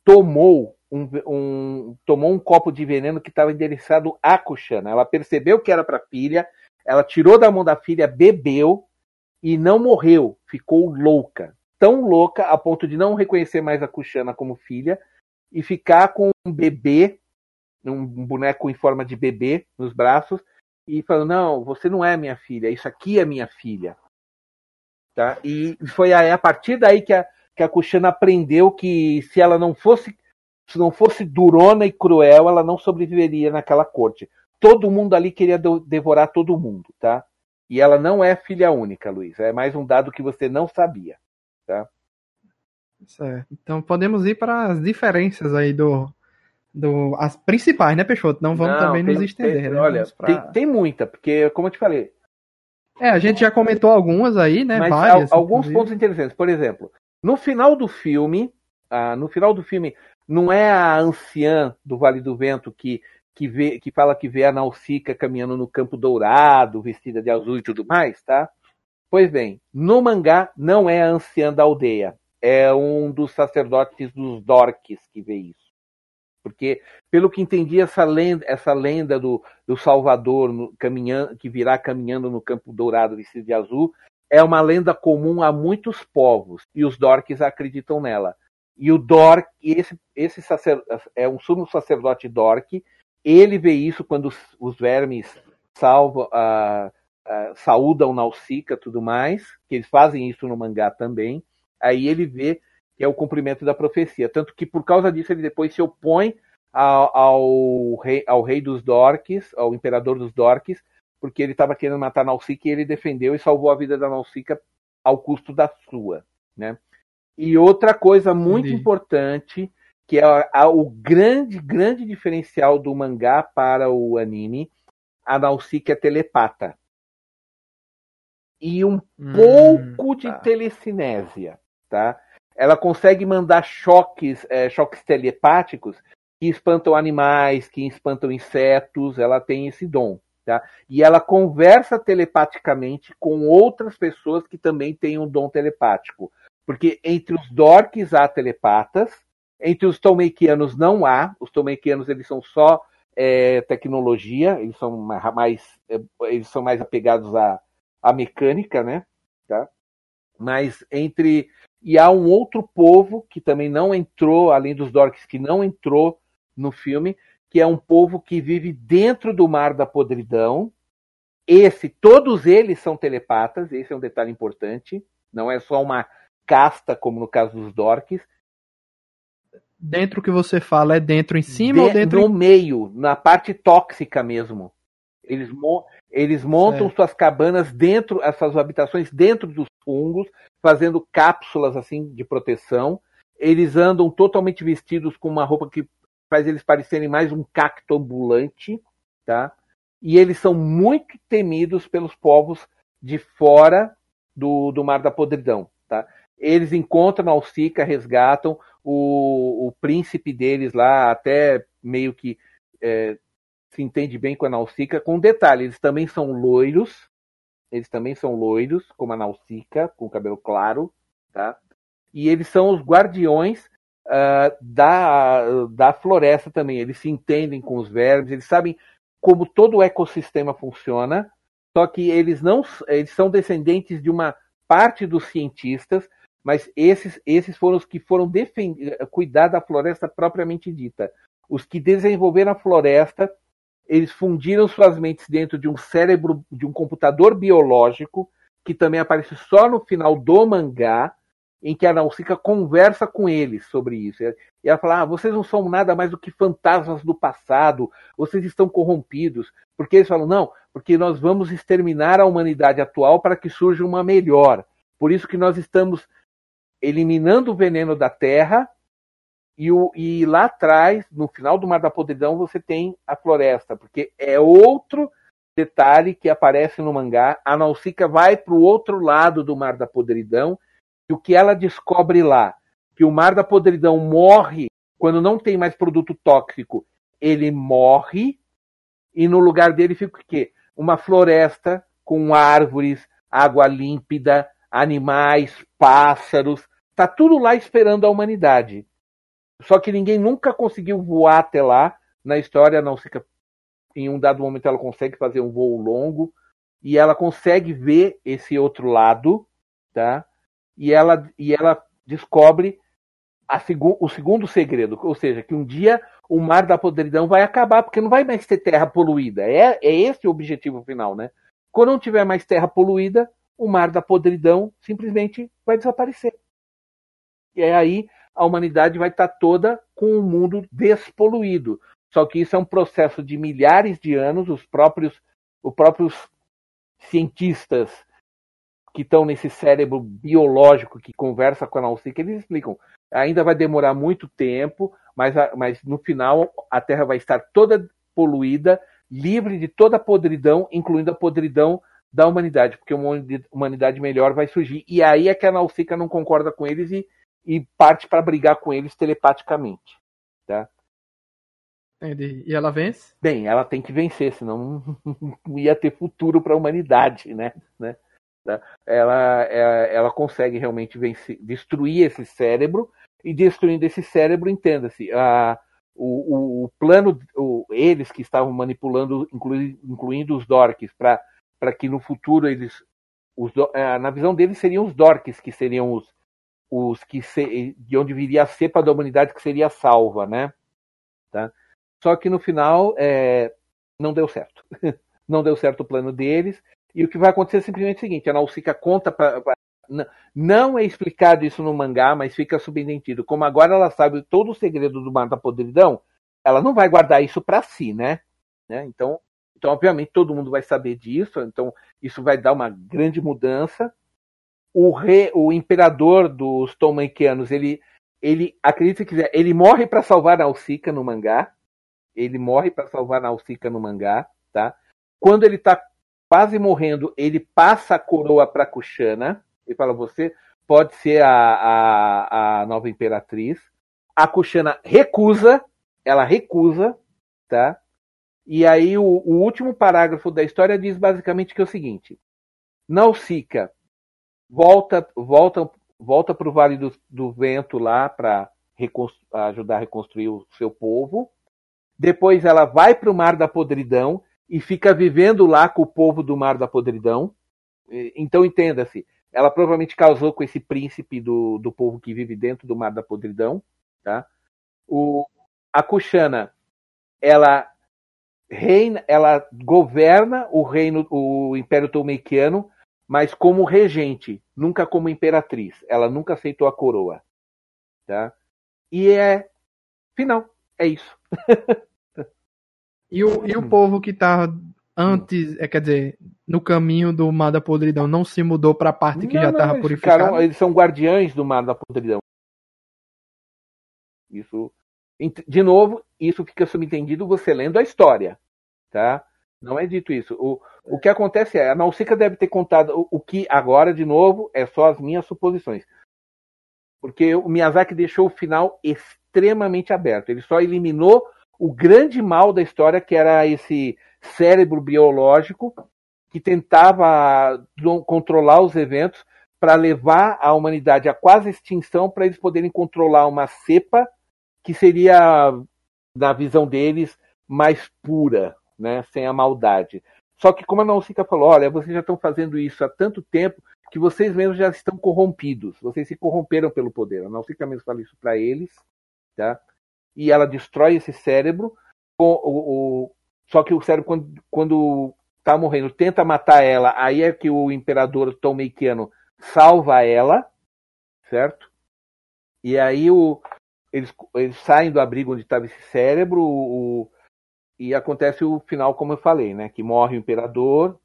tomou um, um, tomou um copo de veneno que estava endereçado a Kushana. Ela percebeu que era para filha ela tirou da mão da filha, bebeu e não morreu. Ficou louca. Tão louca a ponto de não reconhecer mais a Kushana como filha e ficar com um bebê, um boneco em forma de bebê nos braços e falando: Não, você não é minha filha, isso aqui é minha filha. Tá? E foi a, partir daí que a, que a Kushana aprendeu que se ela não fosse se não fosse durona e cruel, ela não sobreviveria naquela corte todo mundo ali queria devorar todo mundo, tá? E ela não é filha única, Luiz. É mais um dado que você não sabia, tá? Certo. Então podemos ir para as diferenças aí do, do as principais, né, Peixoto? Não vamos não, também tem, nos estender, tem, né? Olha, pra... tem, tem, muita, porque como eu te falei. É, a gente já comentou algumas aí, né? Mas Várias, alguns inclusive. pontos interessantes. Por exemplo, no final do filme, ah, no final do filme, não é a anciã do Vale do Vento que que, vê, que fala que vê a Nausicaa caminhando no campo dourado, vestida de azul e tudo mais, tá? Pois bem, no mangá não é a anciã da aldeia, é um dos sacerdotes dos Dorques que vê isso. Porque, pelo que entendi, essa lenda, essa lenda do, do Salvador no, caminhando, que virá caminhando no campo dourado vestido de azul é uma lenda comum a muitos povos, e os Dorques acreditam nela. E o Dork, esse, esse sacer, é um sumo sacerdote Dork, ele vê isso quando os, os vermes salvam, uh, uh, saúdam Nausicaa e tudo mais, que eles fazem isso no mangá também. Aí ele vê que é o cumprimento da profecia. Tanto que por causa disso ele depois se opõe ao, ao, rei, ao rei dos Dorques, ao imperador dos Dorques, porque ele estava querendo matar Nausicaa e ele defendeu e salvou a vida da Nausicaa ao custo da sua. Né? E outra coisa muito Entendi. importante que é a, o grande, grande diferencial do mangá para o anime. A Nausicaa é telepata. E um hum, pouco de tá. telecinésia, tá? Ela consegue mandar choques, é, choques telepáticos que espantam animais, que espantam insetos, ela tem esse dom. Tá? E ela conversa telepaticamente com outras pessoas que também têm um dom telepático. Porque entre os dorks há telepatas, entre os Tolmeikianos não há. Os Tolmeikianos eles são só é, tecnologia, eles são mais, é, eles são mais apegados à, à mecânica, né? Tá? Mas entre e há um outro povo que também não entrou, além dos Dorks que não entrou no filme, que é um povo que vive dentro do mar da podridão. Esse, todos eles são telepatas, esse é um detalhe importante. Não é só uma casta como no caso dos Dorks Dentro que você fala é dentro em cima de, ou dentro? No em... meio, na parte tóxica mesmo. Eles, mo eles montam certo. suas cabanas dentro, essas habitações dentro dos fungos, fazendo cápsulas assim de proteção. Eles andam totalmente vestidos com uma roupa que faz eles parecerem mais um cacto ambulante, tá? E eles são muito temidos pelos povos de fora do, do Mar da Podridão, tá? Eles encontram a Alcica, resgatam, o, o príncipe deles lá até meio que é, se entende bem com a Nausicaa. Com detalhe, eles também são loiros, eles também são loiros, como a Nausicaa, com cabelo claro, tá? E eles são os guardiões uh, da, da floresta também. Eles se entendem com os vermes, eles sabem como todo o ecossistema funciona, só que eles não eles são descendentes de uma parte dos cientistas mas esses, esses foram os que foram cuidar da floresta propriamente dita. Os que desenvolveram a floresta, eles fundiram suas mentes dentro de um cérebro, de um computador biológico, que também aparece só no final do mangá, em que a Nausicaa conversa com eles sobre isso. E ela fala: ah, vocês não são nada mais do que fantasmas do passado, vocês estão corrompidos. Porque eles falam: não, porque nós vamos exterminar a humanidade atual para que surja uma melhor. Por isso que nós estamos eliminando o veneno da terra e, o, e lá atrás, no final do Mar da Podridão, você tem a floresta, porque é outro detalhe que aparece no mangá. A Nausicaa vai para o outro lado do Mar da Podridão e o que ela descobre lá? Que o Mar da Podridão morre quando não tem mais produto tóxico. Ele morre e no lugar dele fica o quê? Uma floresta com árvores, água límpida, animais, pássaros. Tá tudo lá esperando a humanidade. Só que ninguém nunca conseguiu voar até lá. Na história, não fica. Em um dado momento, ela consegue fazer um voo longo e ela consegue ver esse outro lado, tá? E ela, e ela descobre segu, o segundo segredo, ou seja, que um dia o mar da podridão vai acabar, porque não vai mais ter terra poluída. É, é esse o objetivo final, né? Quando não tiver mais terra poluída, o mar da podridão simplesmente vai desaparecer. E aí a humanidade vai estar toda com o mundo despoluído. Só que isso é um processo de milhares de anos, os próprios, os próprios cientistas que estão nesse cérebro biológico que conversa com a Nausicaa, eles explicam. Ainda vai demorar muito tempo, mas, mas no final a Terra vai estar toda poluída, livre de toda a podridão, incluindo a podridão da humanidade, porque uma humanidade melhor vai surgir. E aí é que a Nausicaa não concorda com eles e e parte para brigar com eles telepaticamente. Tá? E ela vence? Bem, ela tem que vencer, senão não (laughs) ia ter futuro para a humanidade, né? né? Tá? Ela, é, ela consegue realmente vencer, destruir esse cérebro e destruindo esse cérebro, entenda-se, a, o, o, plano, o, eles que estavam manipulando, inclui, incluindo os Dorks, para que no futuro eles, os, é, na visão deles seriam os Dorks que seriam os, os que se, de onde viria a cepa da humanidade que seria salva, né? Tá? Só que no final é, não deu certo. (laughs) não deu certo o plano deles. E o que vai acontecer é simplesmente o seguinte: a Nausicaa conta para. Não é explicado isso no mangá, mas fica subentendido. Como agora ela sabe todo o segredo do Mar da Podridão, ela não vai guardar isso para si, né? né? Então, então, obviamente, todo mundo vai saber disso. Então, isso vai dar uma grande mudança o rei, o imperador dos Tolmaquianos, ele, ele acredita que quiser, ele morre para salvar Nausicaa no mangá. Ele morre para salvar Nausicaa no mangá, tá? Quando ele está quase morrendo, ele passa a coroa para Kushana. Ele fala: "Você pode ser a, a, a nova imperatriz". A Kushana recusa, ela recusa, tá? E aí o, o último parágrafo da história diz basicamente que é o seguinte: Nausicaa volta volta volta para o Vale do, do Vento lá para ajudar a reconstruir o seu povo. Depois ela vai para o Mar da Podridão e fica vivendo lá com o povo do Mar da Podridão. Então entenda-se, ela provavelmente casou com esse príncipe do, do povo que vive dentro do Mar da Podridão. Tá? O, a Kushana, ela reina, ela governa o reino, o Império Tolmequiano mas como regente, nunca como imperatriz. Ela nunca aceitou a coroa. Tá? E é. Final. É isso. e, o, e o povo que tá antes, é, quer dizer, no caminho do Mar da Podridão, não se mudou para a parte que não, já estava purificada? Ficaram, eles são guardiães do Mar da Podridão. Isso. De novo, isso fica subentendido você lendo a história. Tá? Não é dito isso. O, o que acontece é, a Nausicaa deve ter contado o, o, que agora, de novo, é só as minhas suposições. Porque o Miyazaki deixou o final extremamente aberto. Ele só eliminou o grande mal da história, que era esse cérebro biológico que tentava controlar os eventos para levar a humanidade à quase extinção para eles poderem controlar uma cepa que seria, na visão deles, mais pura, né, sem a maldade. Só que como a Nausicaa falou, olha, vocês já estão fazendo isso há tanto tempo que vocês mesmos já estão corrompidos. Vocês se corromperam pelo poder. A Nausicaa mesmo fala isso para eles, tá? E ela destrói esse cérebro. O, o... Só que o cérebro, quando, quando tá morrendo, tenta matar ela. Aí é que o imperador Tomeikiano salva ela, certo? E aí o, eles, eles saem do abrigo onde estava esse cérebro. O, e acontece o final, como eu falei, né? Que morre o imperador.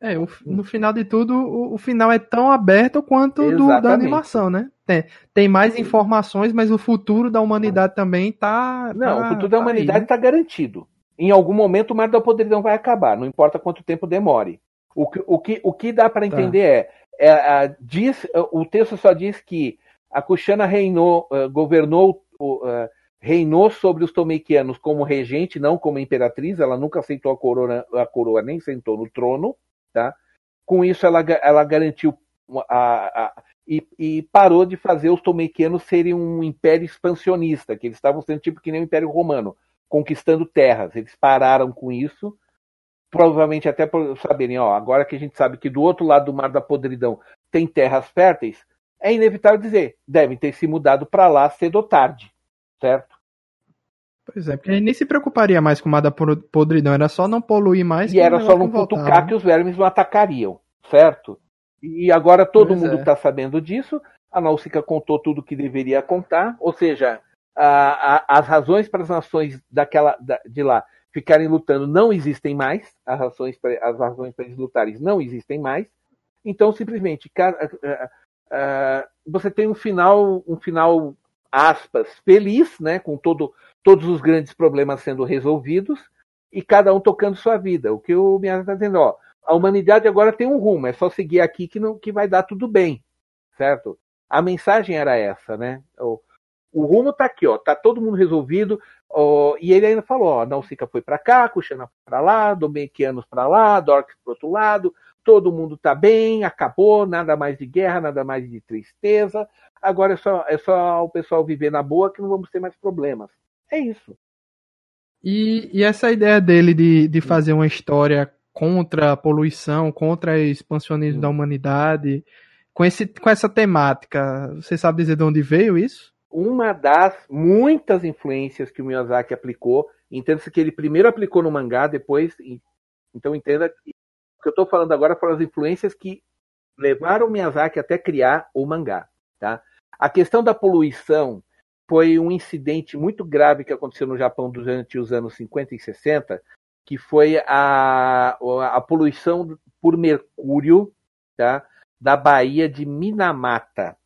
É, o, no final de tudo, o, o, final é tão aberto quanto do, da animação, né? Tem, tem mais informações, mas o futuro da humanidade também tá. Não, tá, o futuro da humanidade está né? garantido. Em algum momento o Mar da Podridão vai acabar, não importa quanto tempo demore. O que, o que, o que dá para tá. entender tá. é, é diz, o texto só diz que a Kushana reinou, uh, governou, uh, reinou sobre os Tomequianos como regente, não como imperatriz. Ela nunca aceitou a coroa, a coroa nem sentou no trono. Tá? Com isso, ela, ela garantiu a, a e, e, parou de fazer os Tomequianos serem um império expansionista, que eles estavam sendo tipo que nem o Império Romano, conquistando terras. Eles pararam com isso, provavelmente até por saberem, ó, agora que a gente sabe que do outro lado do Mar da Podridão tem terras férteis, é inevitável dizer, devem ter se mudado para lá cedo ou tarde, certo? Pois é, porque a gente nem se preocuparia mais com o Mar da Podridão, era só não poluir mais. E era só não cutucar que os vermes não atacariam, certo? E agora todo pois mundo está é. sabendo disso, a Nausicaa contou tudo que deveria contar, ou seja, a, a, as razões para as nações daquela, da, de lá ficarem lutando não existem mais, as razões para, as razões para eles lutarem não existem mais, então simplesmente uh, você tem um final, um final aspas feliz, né, com todo, todos os grandes problemas sendo resolvidos e cada um tocando sua vida. O que o Miyazaki está dizendo, ó, a humanidade agora tem um rumo, é só seguir aqui que, não, que vai dar tudo bem, certo? A mensagem era essa, né? O, o rumo está aqui, ó, tá todo mundo resolvido. Ó, e ele ainda falou, ó, Nausicaa foi para cá, Kushana para lá, Domequianos para lá, Dorks para outro lado, todo mundo está bem, acabou, nada mais de guerra, nada mais de tristeza. Agora é só, é só o pessoal viver na boa que não vamos ter mais problemas. É isso. E, e essa ideia dele de, de fazer uma história contra a poluição, contra o expansionismo da humanidade, com, esse, com essa temática, você sabe dizer de onde veio isso? Uma das muitas influências que o Miyazaki aplicou, entenda-se que ele primeiro aplicou no mangá, depois. Então entenda que eu estou falando agora foram as influências que levaram Miyazaki até criar o mangá. Tá? A questão da poluição foi um incidente muito grave que aconteceu no Japão durante os anos 50 e 60, que foi a, a poluição por mercúrio tá? da Baía de Minamata.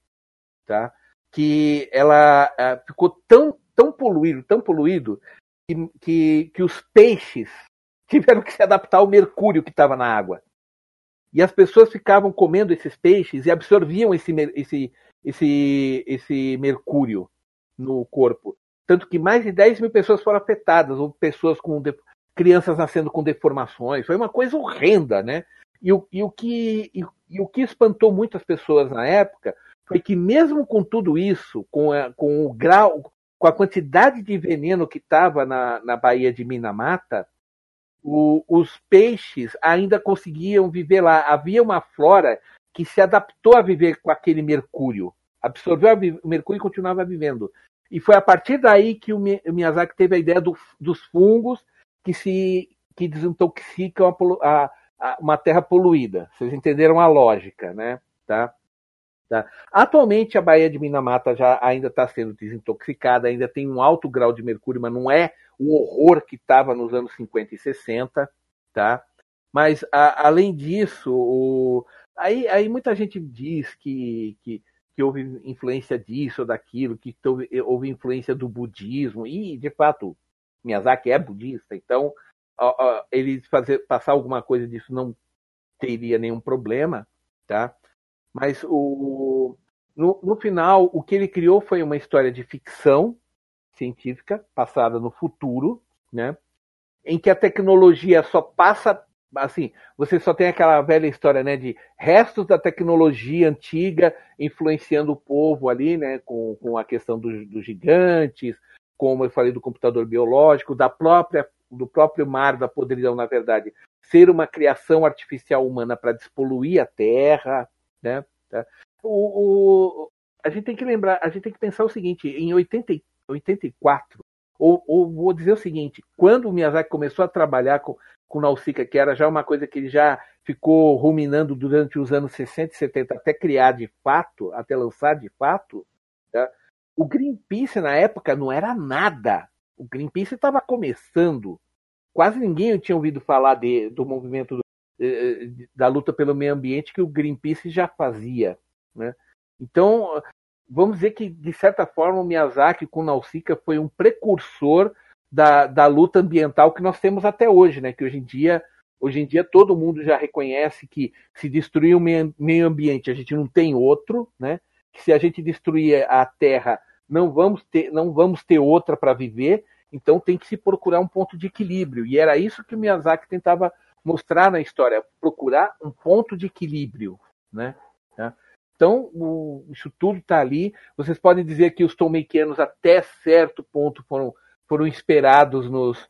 Tá? Que ela uh, ficou tão, tão poluído, tão poluído, que, que, que os peixes (laughs) tiveram que se adaptar ao mercúrio que estava na água. E as pessoas ficavam comendo esses peixes e absorviam esse, esse, esse, esse mercúrio no corpo. Tanto que mais de 10 mil pessoas foram afetadas, ou pessoas com crianças nascendo com deformações. Foi uma coisa horrenda, né? E o, e o, que, e, e o que espantou muitas pessoas na época foi que mesmo com tudo isso, com, a, com o grau, com a quantidade de veneno que estava na, na Baía de Minamata, o, os peixes ainda conseguiam viver lá. Havia uma flora que se adaptou a viver com aquele mercúrio, absorveu o mercúrio e continuava vivendo. E foi a partir daí que o Miyazaki teve a ideia do, dos fungos que se que desintoxicam a, a, a, uma terra poluída. Vocês entenderam a lógica, né? Tá? Tá? Atualmente a Baía de Minamata já ainda está sendo desintoxicada, ainda tem um alto grau de mercúrio, mas não é o horror que estava nos anos 50 e 60, tá? Mas a, além disso, o, aí, aí muita gente diz que, que, que, houve influência disso ou daquilo, que houve, houve influência do budismo, e de fato Miyazaki é budista, então ó, ó, ele fazer, passar alguma coisa disso não teria nenhum problema, tá? Mas o, no, no final, o que ele criou foi uma história de ficção científica passada no futuro, né? Em que a tecnologia só passa assim, você só tem aquela velha história, né, de restos da tecnologia antiga influenciando o povo ali, né, com, com a questão dos, dos gigantes, como eu falei do computador biológico, da própria do próprio mar da podridão, na verdade, ser uma criação artificial humana para despoluir a Terra, né? Tá? O, o, a gente tem que lembrar, a gente tem que pensar o seguinte: em 80, 84, ou, ou vou dizer o seguinte, quando o Miyazaki começou a trabalhar com, com Nausicaa, que era já uma coisa que ele já ficou ruminando durante os anos 60 e 70 até criar de fato, até lançar de fato, tá? o Greenpeace na época não era nada. O Greenpeace estava começando. Quase ninguém tinha ouvido falar de, do movimento do da luta pelo meio ambiente que o Greenpeace já fazia. Né? Então, vamos dizer que, de certa forma, o Miyazaki com Nausicaa foi um precursor da, da luta ambiental que nós temos até hoje, né? que hoje em dia Hoje em dia todo mundo já reconhece que se destruir o meio ambiente a gente não tem outro, né? Que se a gente destruir a Terra não vamos ter, não vamos ter outra para viver. Então tem que se procurar um ponto de equilíbrio. E era isso que o Miyazaki tentava mostrar na história, procurar um ponto de equilíbrio, né? Tá? Então, o, isso tudo está ali. Vocês podem dizer que os Tolkienianos até certo ponto foram, foram inspirados nos,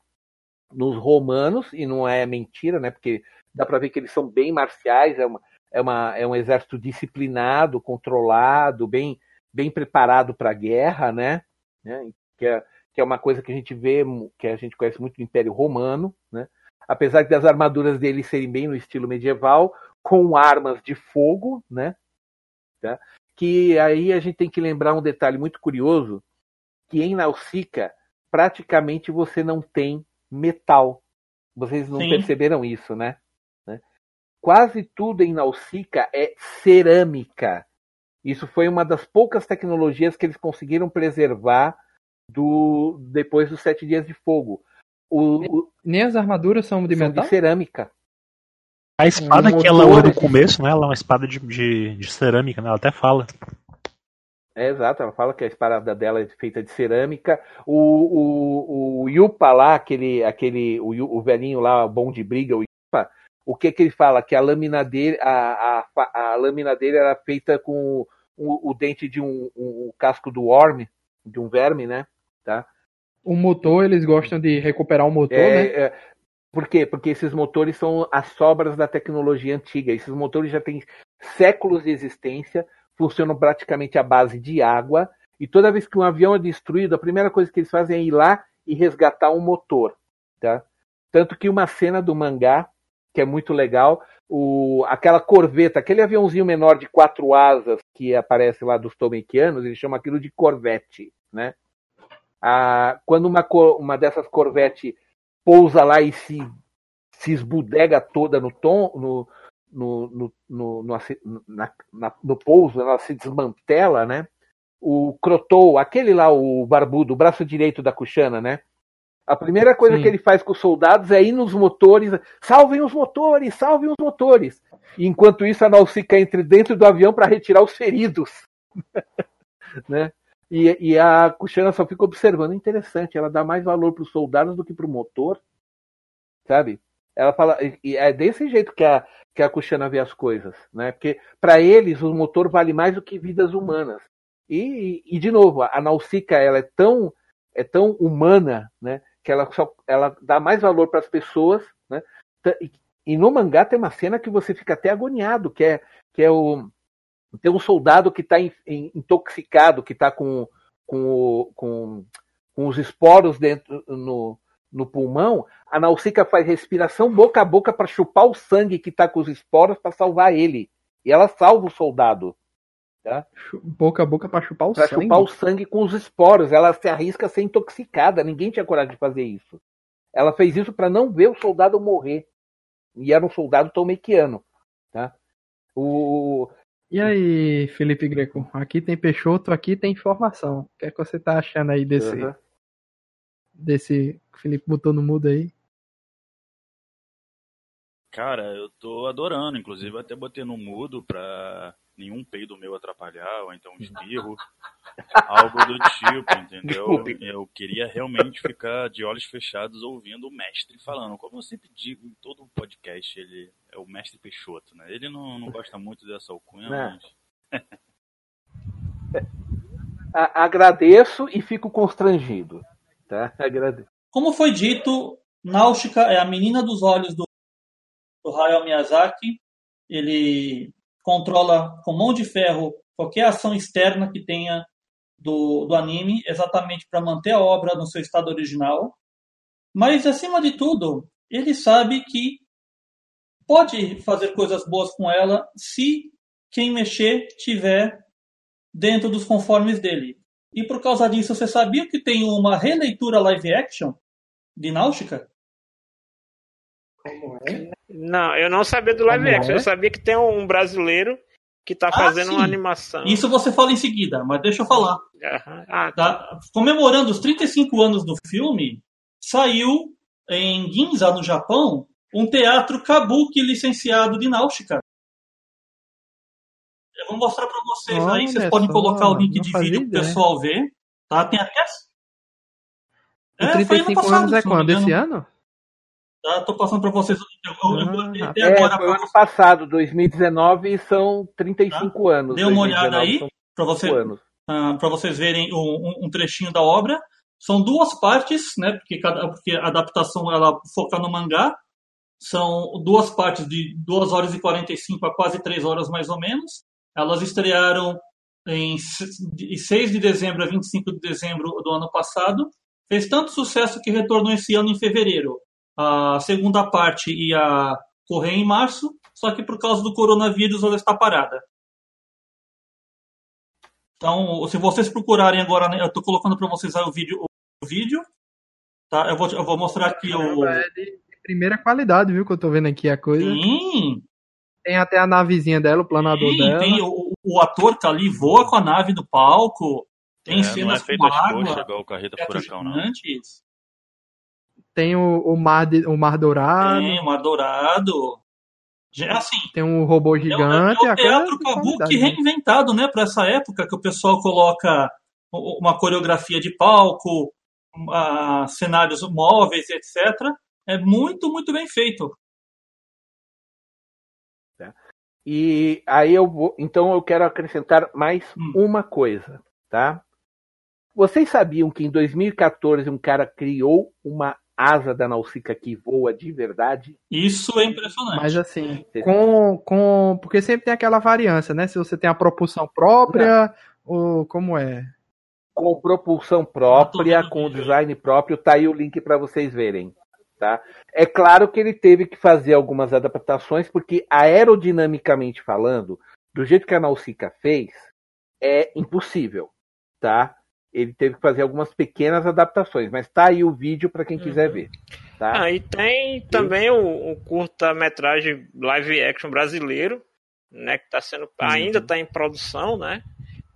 nos romanos, e não é mentira, né? Porque dá para ver que eles são bem marciais, é, uma, é, uma, é um exército disciplinado, controlado, bem, bem preparado para a guerra, né? né? Que, é, que é uma coisa que a gente vê, que a gente conhece muito do Império Romano, né? Apesar das armaduras deles serem bem no estilo medieval, com armas de fogo, né? Tá? Que aí a gente tem que lembrar um detalhe muito curioso, que em Nausicaa praticamente você não tem metal. Vocês não Sim. perceberam isso, né? né? Quase tudo em Nausicaa é cerâmica. Isso foi uma das poucas tecnologias que eles conseguiram preservar do depois dos sete dias de fogo. O, o, Nem as armaduras são de são metal? de cerâmica. A espada que ela usa no começo, né? Ela é uma espada de, de, de cerâmica, né? Ela até fala. É, exato, ela fala que a espada dela é feita de cerâmica. O, o, o Yupa lá, aquele, aquele o, o velhinho lá, bom de briga, o Yupa, o que que ele fala? Que a lâmina dele, a, a, a lâmina dele era feita com o, o dente de um, um, um, casco do worm, de um verme, né? Tá? O motor, eles gostam de recuperar o motor, é, né? É, por quê? Porque esses motores são as sobras da tecnologia antiga. Esses motores já têm séculos de existência funcionam praticamente à base de água. E toda vez que um avião é destruído, a primeira coisa que eles fazem é ir lá e resgatar um motor. Tá? Tanto que uma cena do mangá, que é muito legal, o, aquela corveta, aquele aviãozinho menor de quatro asas que aparece lá dos Tomequianos, eles chamam aquilo de corvette. Né? Quando uma, uma dessas corvettes pousa lá e se, se esbudega toda no, tom, no, no, no, no, na, na, no pouso, ela se desmantela, né? O Crotou, aquele lá, o barbudo, o braço direito da Cuxana, né? A primeira coisa Sim. que ele faz com os soldados é ir nos motores, salvem os motores, salvem os motores. E enquanto isso, a Nausicaa entra dentro do avião para retirar os feridos. (laughs) né? E, e, a Cuxana só fica observando. Interessante, ela dá mais valor para os soldados do que para o motor, sabe? Ela fala, e é desse jeito que a, que a Cuxana vê as coisas, né? Porque para eles o motor vale mais do que vidas humanas. E, e de novo, a Nausicaa ela é tão é tão humana, né? Que ela só ela dá mais valor para as pessoas, né? E, e no mangá tem uma cena que você fica até agoniado, que é que é o tem um soldado que está intoxicado, que está com, com, com, com os esporos dentro no, no pulmão, a Nausicaa faz respiração boca a boca para chupar o sangue que está com os esporos para salvar ele. E ela salva o soldado. Tá? Boca a boca para chupar o pra sangue? Para chupar o sangue com os esporos. Ela se arrisca a ser intoxicada. Ninguém tinha coragem de fazer isso. Ela fez isso para não ver o soldado morrer. E era um soldado tomequiano. Tá? O... E aí, Felipe Greco? Aqui tem Peixoto, aqui tem informação. O que é que você tá achando aí desse, uhum desse que o Felipe botou no mudo aí? Cara, eu tô adorando, inclusive até botei no mudo pra nenhum peido meu atrapalhar, ou então um (laughs) espirro, algo do tipo, entendeu? Eu queria realmente ficar de olhos fechados ouvindo o mestre falando. Como eu sempre digo em todo o podcast, ele é o mestre Peixoto, né? Ele não, não gosta muito dessa alcunha, é. mas... Agradeço e fico constrangido. Tá? Agradeço. Como foi dito, Náutica é a menina dos olhos do, do Hayao Miyazaki. Ele controla com mão de ferro qualquer ação externa que tenha do, do anime, exatamente para manter a obra no seu estado original. Mas, acima de tudo, ele sabe que pode fazer coisas boas com ela se quem mexer tiver dentro dos conformes dele. E por causa disso, você sabia que tem uma releitura live action de Náutica? Como é? Não, eu não sabia do live action. é? Eu sabia que tem um brasileiro que tá Ah, fazendo sim. uma animação. Isso você fala em seguida, mas deixa eu falar. Aham. Ah, Tá? Comemorando os 35 anos do filme, saiu em Ginza, no Japão, um teatro kabuki licenciado de náutica. Eu vou mostrar para vocês aí, Olha vocês podem colocar o link de vídeo pro ideia. pessoal ver. Tá? Tem até. O É, foi ano 35 passado, anos é quando? Esse ano? Tá? Tô passando para vocês. Eu, eu, eu Ah, botei até É, agora foi ano passado, 2019, e são 35 anos. Dê uma olhada 2019 aí, para você, 5 anos. para vocês verem um, um- trechinho da obra. São duas partes, né? Porque, cada, porque a adaptação ela foca no mangá. São duas partes de 2 horas e 45 a quase 3 horas mais ou menos. Elas estrearam em se- de 6 de dezembro a 25 de dezembro do ano passado. Fez tanto sucesso que retornou esse ano em fevereiro. A segunda parte ia correr em março, só que por causa do coronavírus ela está parada. Então, se vocês procurarem agora, né, eu estou colocando para vocês aí o vídeo, o vídeo, tá? Eu vou, eu vou mostrar aqui o. Caramba, é de, de primeira qualidade, viu? Que eu tô vendo aqui a coisa. Sim, Tem até a navezinha dela, o planador sim, dela. tem o, o ator tá ali, voa com a nave no palco, tem É, não é cenas feito com água, coxas igual o Carreta tetos Furacão, não. Tem o, o, mar, de- o mar dourado. tem o Mar Dourado. Assim, Tem um robô É o- gigante. é o a coisa teatro kabuki né? reinventado, né, para essa época que o pessoal coloca uma coreografia de palco, ah, cenários móveis, etc. É muito, muito bem feito. E aí eu vou. Então eu quero acrescentar mais Hum. uma coisa, tá? Vocês sabiam que em 2014 um cara criou uma asa da Nausicaa que voa de verdade? Isso é impressionante. Mas assim, com, com. Porque sempre tem aquela variância, né? Se você tem a propulsão própria, ou como é. Com propulsão própria, com design próprio, tá aí o link para vocês verem. Tá? É claro que ele teve que fazer algumas adaptações, porque aerodinamicamente falando, do jeito que a Nausicaa fez, é impossível, tá? Ele teve que fazer algumas pequenas adaptações, mas tá aí o vídeo para quem quiser Uhum. ver, tá? Ah, e tem também o, o curta-metragem live action brasileiro, né, que tá sendo ainda está em produção, né,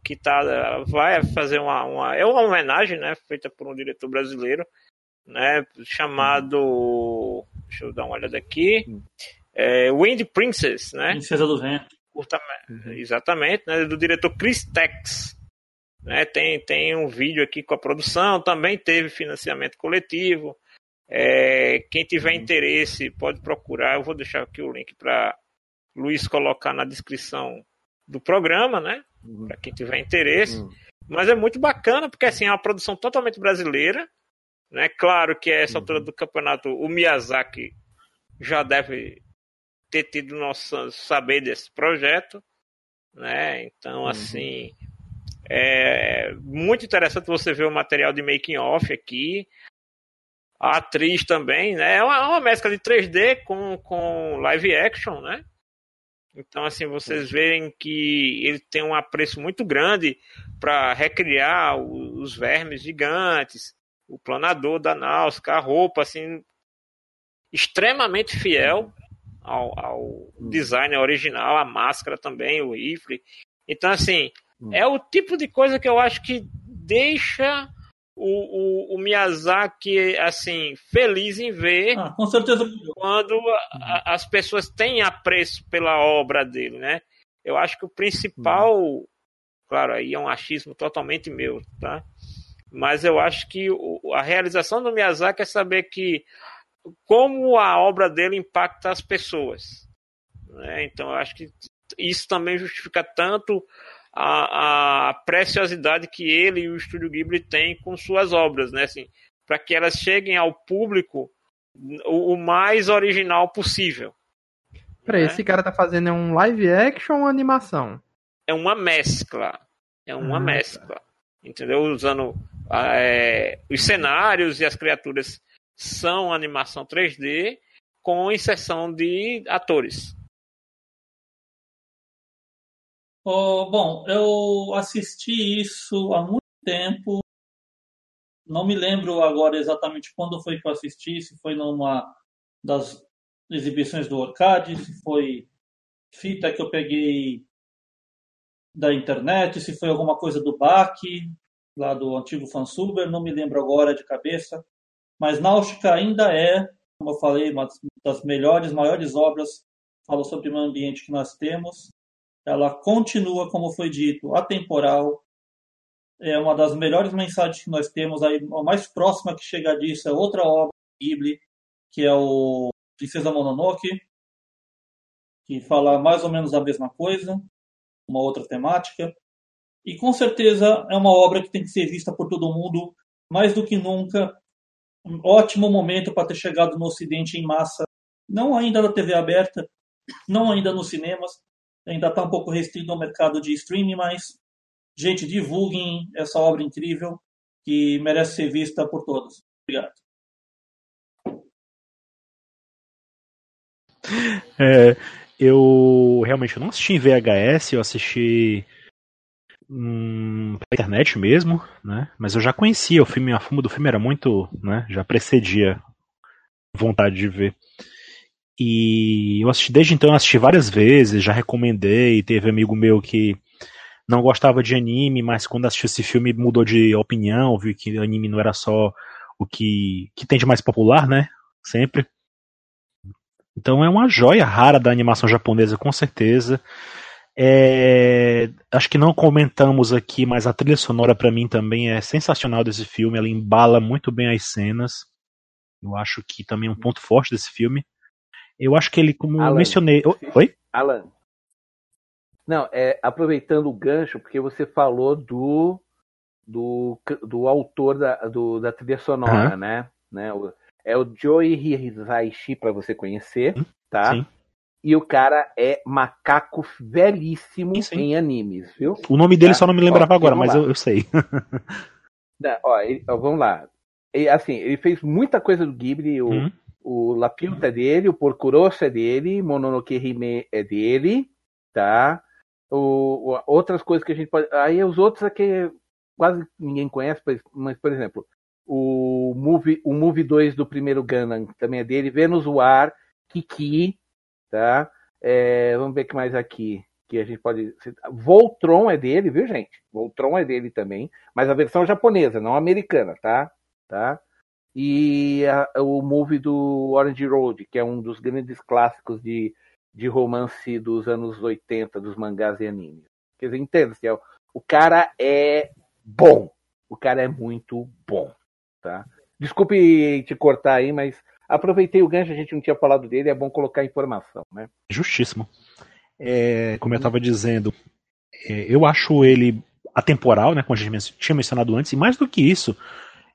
que tá vai fazer uma, uma é uma homenagem, né, feita por um diretor brasileiro, né, chamado deixa eu dar uma olhada aqui, é, Wind Princess, né, Princesa do Vento. curta exatamente, né, do diretor Chris Tex. Né, tem, tem um vídeo aqui com a produção, também teve financiamento coletivo. É, quem tiver interesse pode procurar. Eu vou deixar aqui o link para Luiz colocar na descrição do programa, né? Uhum. Para quem tiver interesse. Uhum. Mas é muito bacana porque assim é uma produção totalmente brasileira, né? Claro que a essa altura do campeonato o Miyazaki já deve ter tido nosso saber desse projeto, né? Então assim é muito interessante você ver o material de making off aqui. A atriz também, né? É uma, é uma mescla de 3D com, com live action, né? Então, assim, vocês veem que ele tem um apreço muito grande para recriar os vermes gigantes, o planador da Náusea, a roupa, assim, extremamente fiel ao, ao design original, a máscara também, o rifle. Então, assim, é o tipo de coisa que eu acho que deixa o, o, o Miyazaki, assim, feliz em ver Ah, com certeza. quando a- a- as pessoas têm apreço pela obra dele, né? Eu acho que o principal, claro, aí é um achismo totalmente meu, tá? Mas eu acho que o- a realização do Miyazaki é saber que como a obra dele impacta as pessoas. né? Então eu acho que isso também justifica tanto a, a preciosidade que ele e o Estúdio Ghibli têm com suas obras, né? Assim, para que elas cheguem ao público o, o mais original possível. Peraí, né? esse cara tá fazendo é um live action ou animação? É uma mescla. É uma Ah, tá. mescla. Entendeu? Usando ah, é, os cenários e as criaturas são animação 3D com inserção de atores. Oh, bom, eu assisti isso há muito tempo. Não me lembro agora exatamente quando foi que eu assisti, se foi numa das exibições do Orcade, se foi fita que eu peguei da internet, se foi alguma coisa do BAC, lá do antigo Fansuber, não me lembro agora de cabeça. Mas Náutica ainda é, como eu falei, uma das melhores, maiores obras, falou sobre o meio ambiente que nós temos. Ela continua, como foi dito, atemporal. É uma das melhores mensagens que nós temos. Aí, a mais próxima que chega disso é outra obra Ghibli, que é o Princesa Mononoke, que fala mais ou menos a mesma coisa, uma outra temática. E com certeza é uma obra que tem que ser vista por todo mundo, mais do que nunca. Um ótimo momento para ter chegado no Ocidente em massa, não ainda na TV aberta, não ainda nos cinemas, ainda está um pouco restrito ao mercado de streaming, mas, gente, divulguem essa obra incrível que merece ser vista por todos. Obrigado. É, eu realmente não assisti em VHS, eu assisti hum, pela internet mesmo, né? Mas eu já conhecia o filme, a fuma do filme era muito, né? Já precedia vontade de ver. E eu assisti desde então, eu assisti várias vezes, já recomendei, teve amigo meu que não gostava de anime, mas quando assistiu esse filme mudou de opinião, viu que anime não era só o que, que tem de mais popular, né? Sempre. Então é uma joia rara da animação japonesa, com certeza. É, acho que não comentamos aqui, mas a trilha sonora para mim também é sensacional desse filme. Ela embala muito bem as cenas. Eu acho que também é um ponto forte desse filme. Eu acho que ele, como Alan, eu mencionei. Oi? Alan. Não, é, aproveitando o gancho, porque você falou do do, do autor da, do, da trilha sonora, uhum. né? né? O, é o Joey Hisaishi, para você conhecer, tá? Sim. E o cara é macaco velhíssimo sim, sim. em animes, viu? O nome dele tá? só não me lembrava ó, agora, mas eu, eu, sei. (laughs) Não, ó, ele, ó, vamos lá. Ele, assim, ele fez muita coisa do Ghibli. O, uhum. O Lapilta é dele, o Porco Rosso é dele, Mononoke Hime é dele, tá? O, o, outras coisas que a gente pode. Aí os outros aqui é quase ninguém conhece, mas, por exemplo, o Movie, o Movie 2 do primeiro Gundam também é dele. Venus War, Kiki, tá? É, vamos ver o que mais aqui. Que a gente pode. Voltron é dele, viu, gente? Voltron é dele também. Mas a versão japonesa, não americana, tá? tá? E a, o movie do Orange Road, que é um dos grandes clássicos de, de romance dos anos 80, dos mangás e animes. Quer dizer, entenda, é, o cara é bom. O cara é muito bom. Tá? Desculpe te cortar aí, mas aproveitei o gancho, a gente não tinha falado dele, é bom colocar informação, né? Justíssimo. É, como eu estava dizendo, é, eu acho ele atemporal, né, como a gente tinha mencionado antes, e mais do que isso,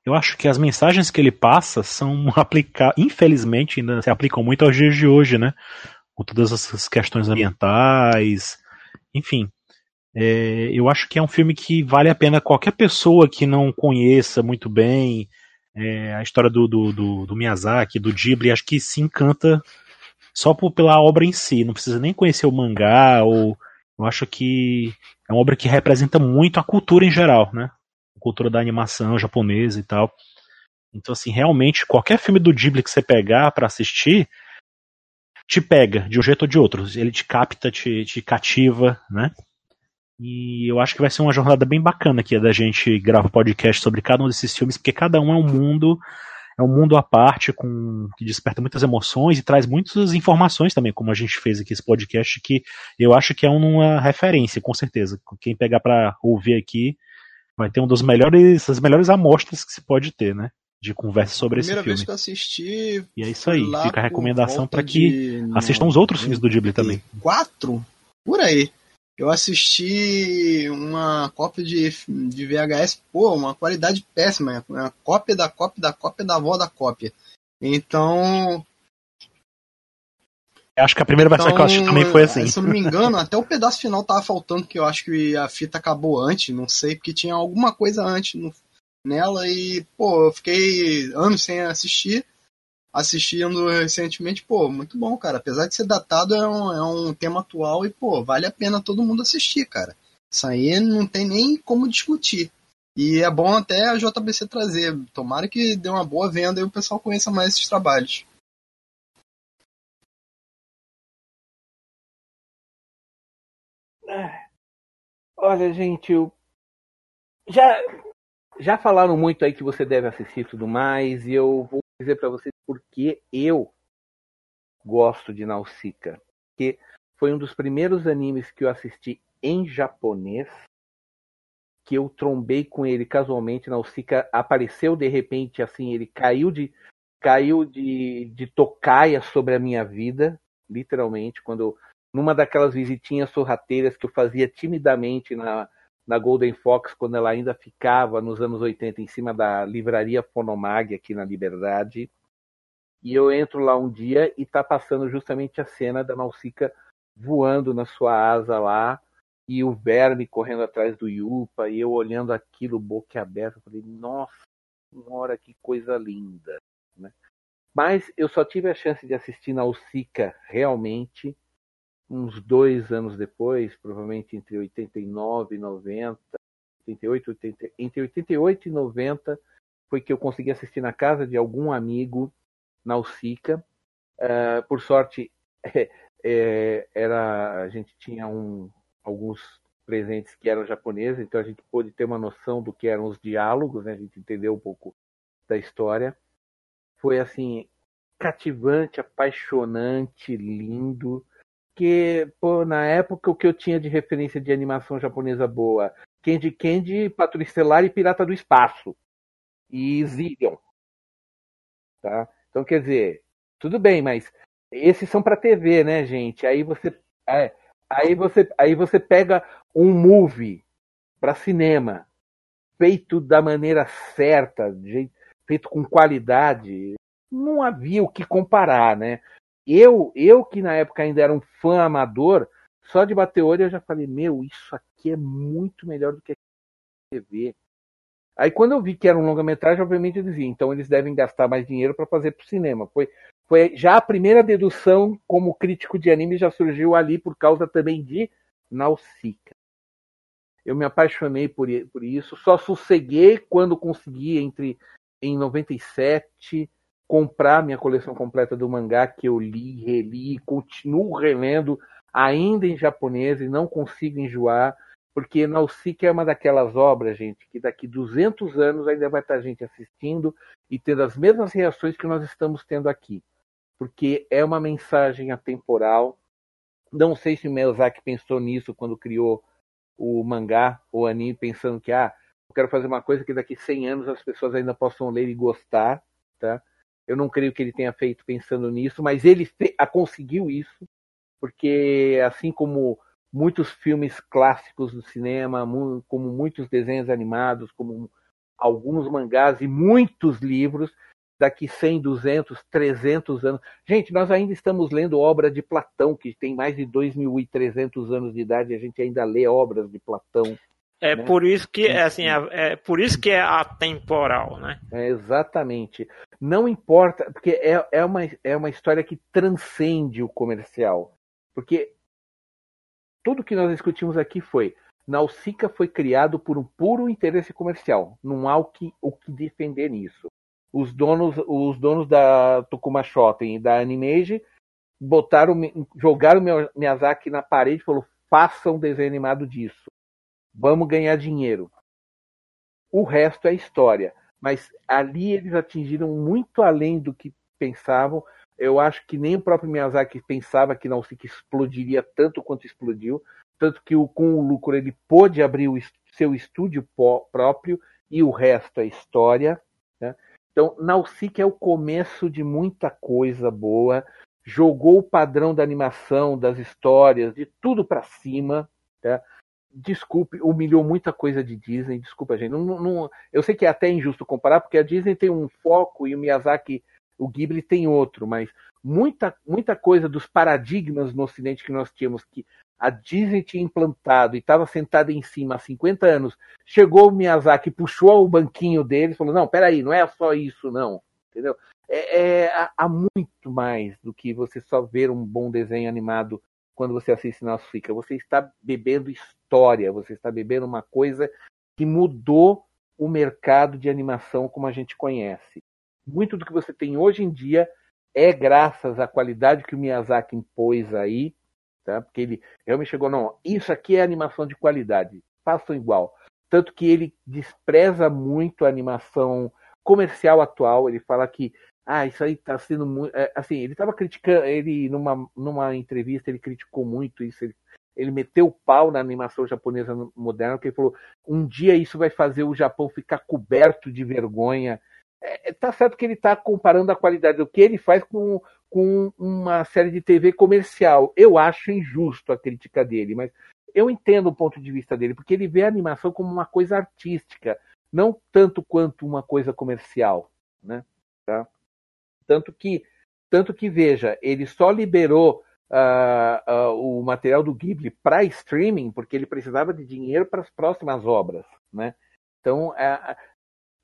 eu acho que as mensagens que ele passa são (laughs) aplicar, infelizmente, ainda se aplicam muito aos dias de hoje, né? Com todas essas questões ambientais, enfim. É, eu acho que é um filme que vale a pena qualquer pessoa que não conheça muito bem é, a história do, do, do, do, Miyazaki, do Ghibli, acho que se encanta só por, pela obra em si. Não precisa nem conhecer o mangá, ou eu acho que é uma obra que representa muito a cultura em geral, né? Cultura da animação japonesa e tal. Então, assim, realmente, qualquer filme do Ghibli que você pegar para assistir, te pega, de um jeito ou de outro. Ele te capta, te, te cativa, né? E eu acho que vai ser uma jornada bem bacana aqui da gente gravar podcast sobre cada um desses filmes, porque cada um é um mundo, é um mundo à parte, com que desperta muitas emoções e traz muitas informações também, como a gente fez aqui esse podcast, que eu acho que é uma referência, com certeza. Quem pegar para ouvir aqui vai ter um dos melhores, as melhores amostras que se pode ter, né? De conversa sobre esse filme. Primeira vez que eu assisti. E é isso aí. Fica a recomendação para que assistam os outros filmes do Ghibli também. Quatro? Por aí. Eu assisti uma cópia de, de VHS, pô, uma qualidade péssima. Uma né? cópia da cópia da cópia da avó da cópia. Então. Acho que a primeira versão que eu assisti também foi assim. Se eu não me engano, até o pedaço final tava faltando, que eu acho que a fita acabou antes, não sei, porque tinha alguma coisa antes no, nela e, pô, eu fiquei anos sem assistir assistindo recentemente, pô, muito bom, cara. Apesar de ser datado, é um, é um tema atual e, pô, vale a pena todo mundo assistir, cara. Isso aí não tem nem como discutir. E é bom até a JBC trazer. Tomara que dê uma boa venda e o pessoal conheça mais esses trabalhos. Olha, gente, eu já já falaram muito aí que você deve assistir e tudo mais, e eu vou dizer para vocês porque eu gosto de Nausicaa. Porque foi um dos primeiros animes que eu assisti em japonês, que eu trombei com ele casualmente. Nausicaa apareceu de repente, assim, ele caiu de caiu de, de tocaia sobre a minha vida, literalmente, quando numa daquelas visitinhas sorrateiras que eu fazia timidamente na, na Golden Fox, quando ela ainda ficava nos anos 80 em cima da livraria Fonomag aqui na Liberdade. E eu entro lá um dia e tá passando justamente a cena da Nausicaa voando na sua asa lá e o verme correndo atrás do Yupa e eu olhando aquilo boca aberta, falei, nossa senhora, que coisa linda. Né? Mas eu só tive a chance de assistir Nausicaa realmente uns dois anos depois, provavelmente entre 89 e 90, 88, 80, entre 88 e 90, foi que eu consegui assistir na casa de algum amigo na Usica. Uh, por sorte, (laughs) é, é, era, a gente tinha um, alguns presentes que eram japoneses, então a gente pôde ter uma noção do que eram os diálogos, né? a gente entendeu um pouco da história. Foi assim, cativante, apaixonante, lindo porque, pô, na época o que eu tinha de referência de animação japonesa boa, Candy Candy, Patrulha Estelar e Pirata do Espaço. E Zillion. Tá? Então, quer dizer, tudo bem, mas esses são para TV, né, gente? Aí você, é, aí você, aí você pega um movie para cinema, feito da maneira certa, feito com qualidade, não havia o que comparar, né? Eu, eu que na época ainda era um fã amador, só de bater olho eu já falei, meu, isso aqui é muito melhor do que a TV. Aí quando eu vi que era um longa-metragem, obviamente eu dizia, então eles devem gastar mais dinheiro para fazer para o cinema. Foi, foi já a primeira dedução como crítico de anime já surgiu ali por causa também de Nausicaa. Eu me apaixonei por, por isso, só sosseguei quando consegui entre em 97 comprar minha coleção completa do mangá que eu li, reli continuo relendo ainda em japonês e não consigo enjoar, porque Nausicaa é uma daquelas obras, gente, que daqui 200 anos ainda vai estar gente assistindo e tendo as mesmas reações que nós estamos tendo aqui. Porque é uma mensagem atemporal. Não sei se o Miyazaki pensou nisso quando criou o mangá ou anime, pensando que, ah, eu quero fazer uma coisa que daqui 100 anos as pessoas ainda possam ler e gostar, tá? Eu não creio que ele tenha feito pensando nisso, mas ele conseguiu isso, porque assim como muitos filmes clássicos do cinema, como muitos desenhos animados, como alguns mangás e muitos livros, daqui 100, 200, 300 anos. Gente, nós ainda estamos lendo obra de Platão, que tem mais de 2.300 anos de idade, e a gente ainda lê obras de Platão. É né? por isso que é assim, é, é, por isso que é atemporal, né? É, exatamente. Não importa, porque é, é, uma, é uma história que transcende o comercial. Porque tudo que nós discutimos aqui foi Nausicaa foi criado por um puro interesse comercial. Não há o que, o que defender nisso. Os donos, os donos da Tokuma Shoten e da Animage botaram, jogaram o Miyazaki na parede e falou: faça um desenho animado disso. Vamos ganhar dinheiro. O resto é história. Mas ali eles atingiram muito além do que pensavam. Eu acho que nem o próprio Miyazaki pensava que não explodiria tanto quanto explodiu. Tanto que o, com o lucro ele pôde abrir o seu estúdio próprio e o resto é história. Né? Então, Nausicaa é o começo de muita coisa boa. Jogou o padrão da animação, das histórias, de tudo para cima. Tá? Desculpe, humilhou muita coisa de Disney, desculpa, gente. Não, não, eu sei que é até injusto comparar, porque a Disney tem um foco e o Miyazaki, o Ghibli tem outro, mas muita, muita coisa dos paradigmas no Ocidente que nós tínhamos, que a Disney tinha implantado e estava sentada em cima há 50 anos, chegou o Miyazaki, puxou o banquinho dele e falou: Não, peraí, não é só isso, não. Entendeu? É, é, há muito mais do que você só ver um bom desenho animado quando você assiste Nausicaa. Você está bebendo história, você está bebendo uma coisa que mudou o mercado de animação como a gente conhece. Muito do que você tem hoje em dia é graças à qualidade que o Miyazaki impôs aí, tá? Porque ele realmente chegou, não, isso aqui é animação de qualidade, façam igual. Tanto que ele despreza muito a animação comercial atual, ele fala que ah, isso aí tá sendo muito. É, assim, ele estava criticando, ele numa, numa entrevista ele criticou muito isso, ele, ele meteu o pau na animação japonesa moderna, porque ele falou: um dia isso vai fazer o Japão ficar coberto de vergonha. É, tá certo que ele está comparando a qualidade do que ele faz com, com uma série de TV comercial. Eu acho injusto a crítica dele, mas eu entendo o ponto de vista dele, porque ele vê a animação como uma coisa artística, não tanto quanto uma coisa comercial, né? Tá? Tanto que, tanto que veja, ele só liberou uh, uh, o material do Ghibli para streaming porque ele precisava de dinheiro para as próximas obras, né? Então, uh,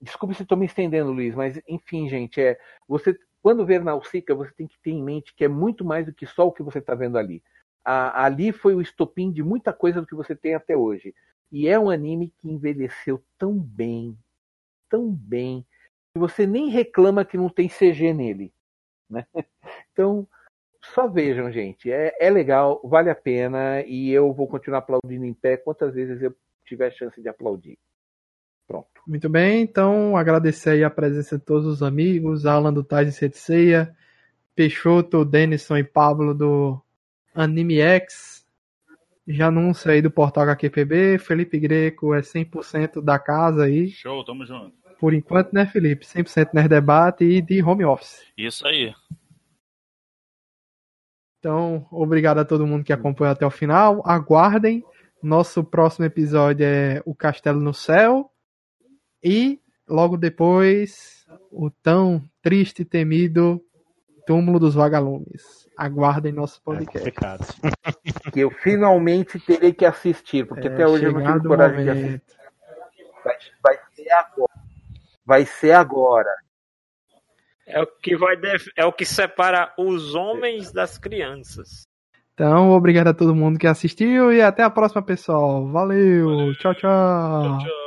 desculpe se estou me estendendo, Luiz, mas enfim, gente, é você quando ver Nausicaa, você tem que ter em mente que é muito mais do que só o que você está vendo ali. ali foi o estopim de muita coisa do que você tem até hoje. E é um anime que envelheceu tão bem, tão bem, que você nem reclama que não tem CG nele. Né? (laughs) Então, só vejam, gente. É, é legal, vale a pena e eu vou continuar aplaudindo em pé quantas vezes eu tiver chance de aplaudir. Pronto. Muito bem, então agradecer aí a presença de todos os amigos, Alan do Tais e Setseia, Peixoto, Denison e Pablo do Anime X, Janúncio aí do Portal HQPB, Felipe Greco é 100% da casa aí. Show, tamo junto por enquanto, né, Felipe? 100% Nerd Debate e de home office. Isso aí. Então, obrigado a todo mundo que acompanhou até o final. Aguardem. Nosso próximo episódio é O Castelo no Céu. E logo depois, o tão triste e temido Túmulo dos Vagalumes. Aguardem nosso podcast. É (laughs) que eu finalmente terei que assistir, porque é, até hoje eu não tive coragem momento. de assistir. Vai, vai ser agora vai ser agora. É o que vai def... é o que separa os homens das crianças. Então, obrigado a todo mundo que assistiu e até a próxima, pessoal. Valeu. Valeu. tchau. tchau, tchau.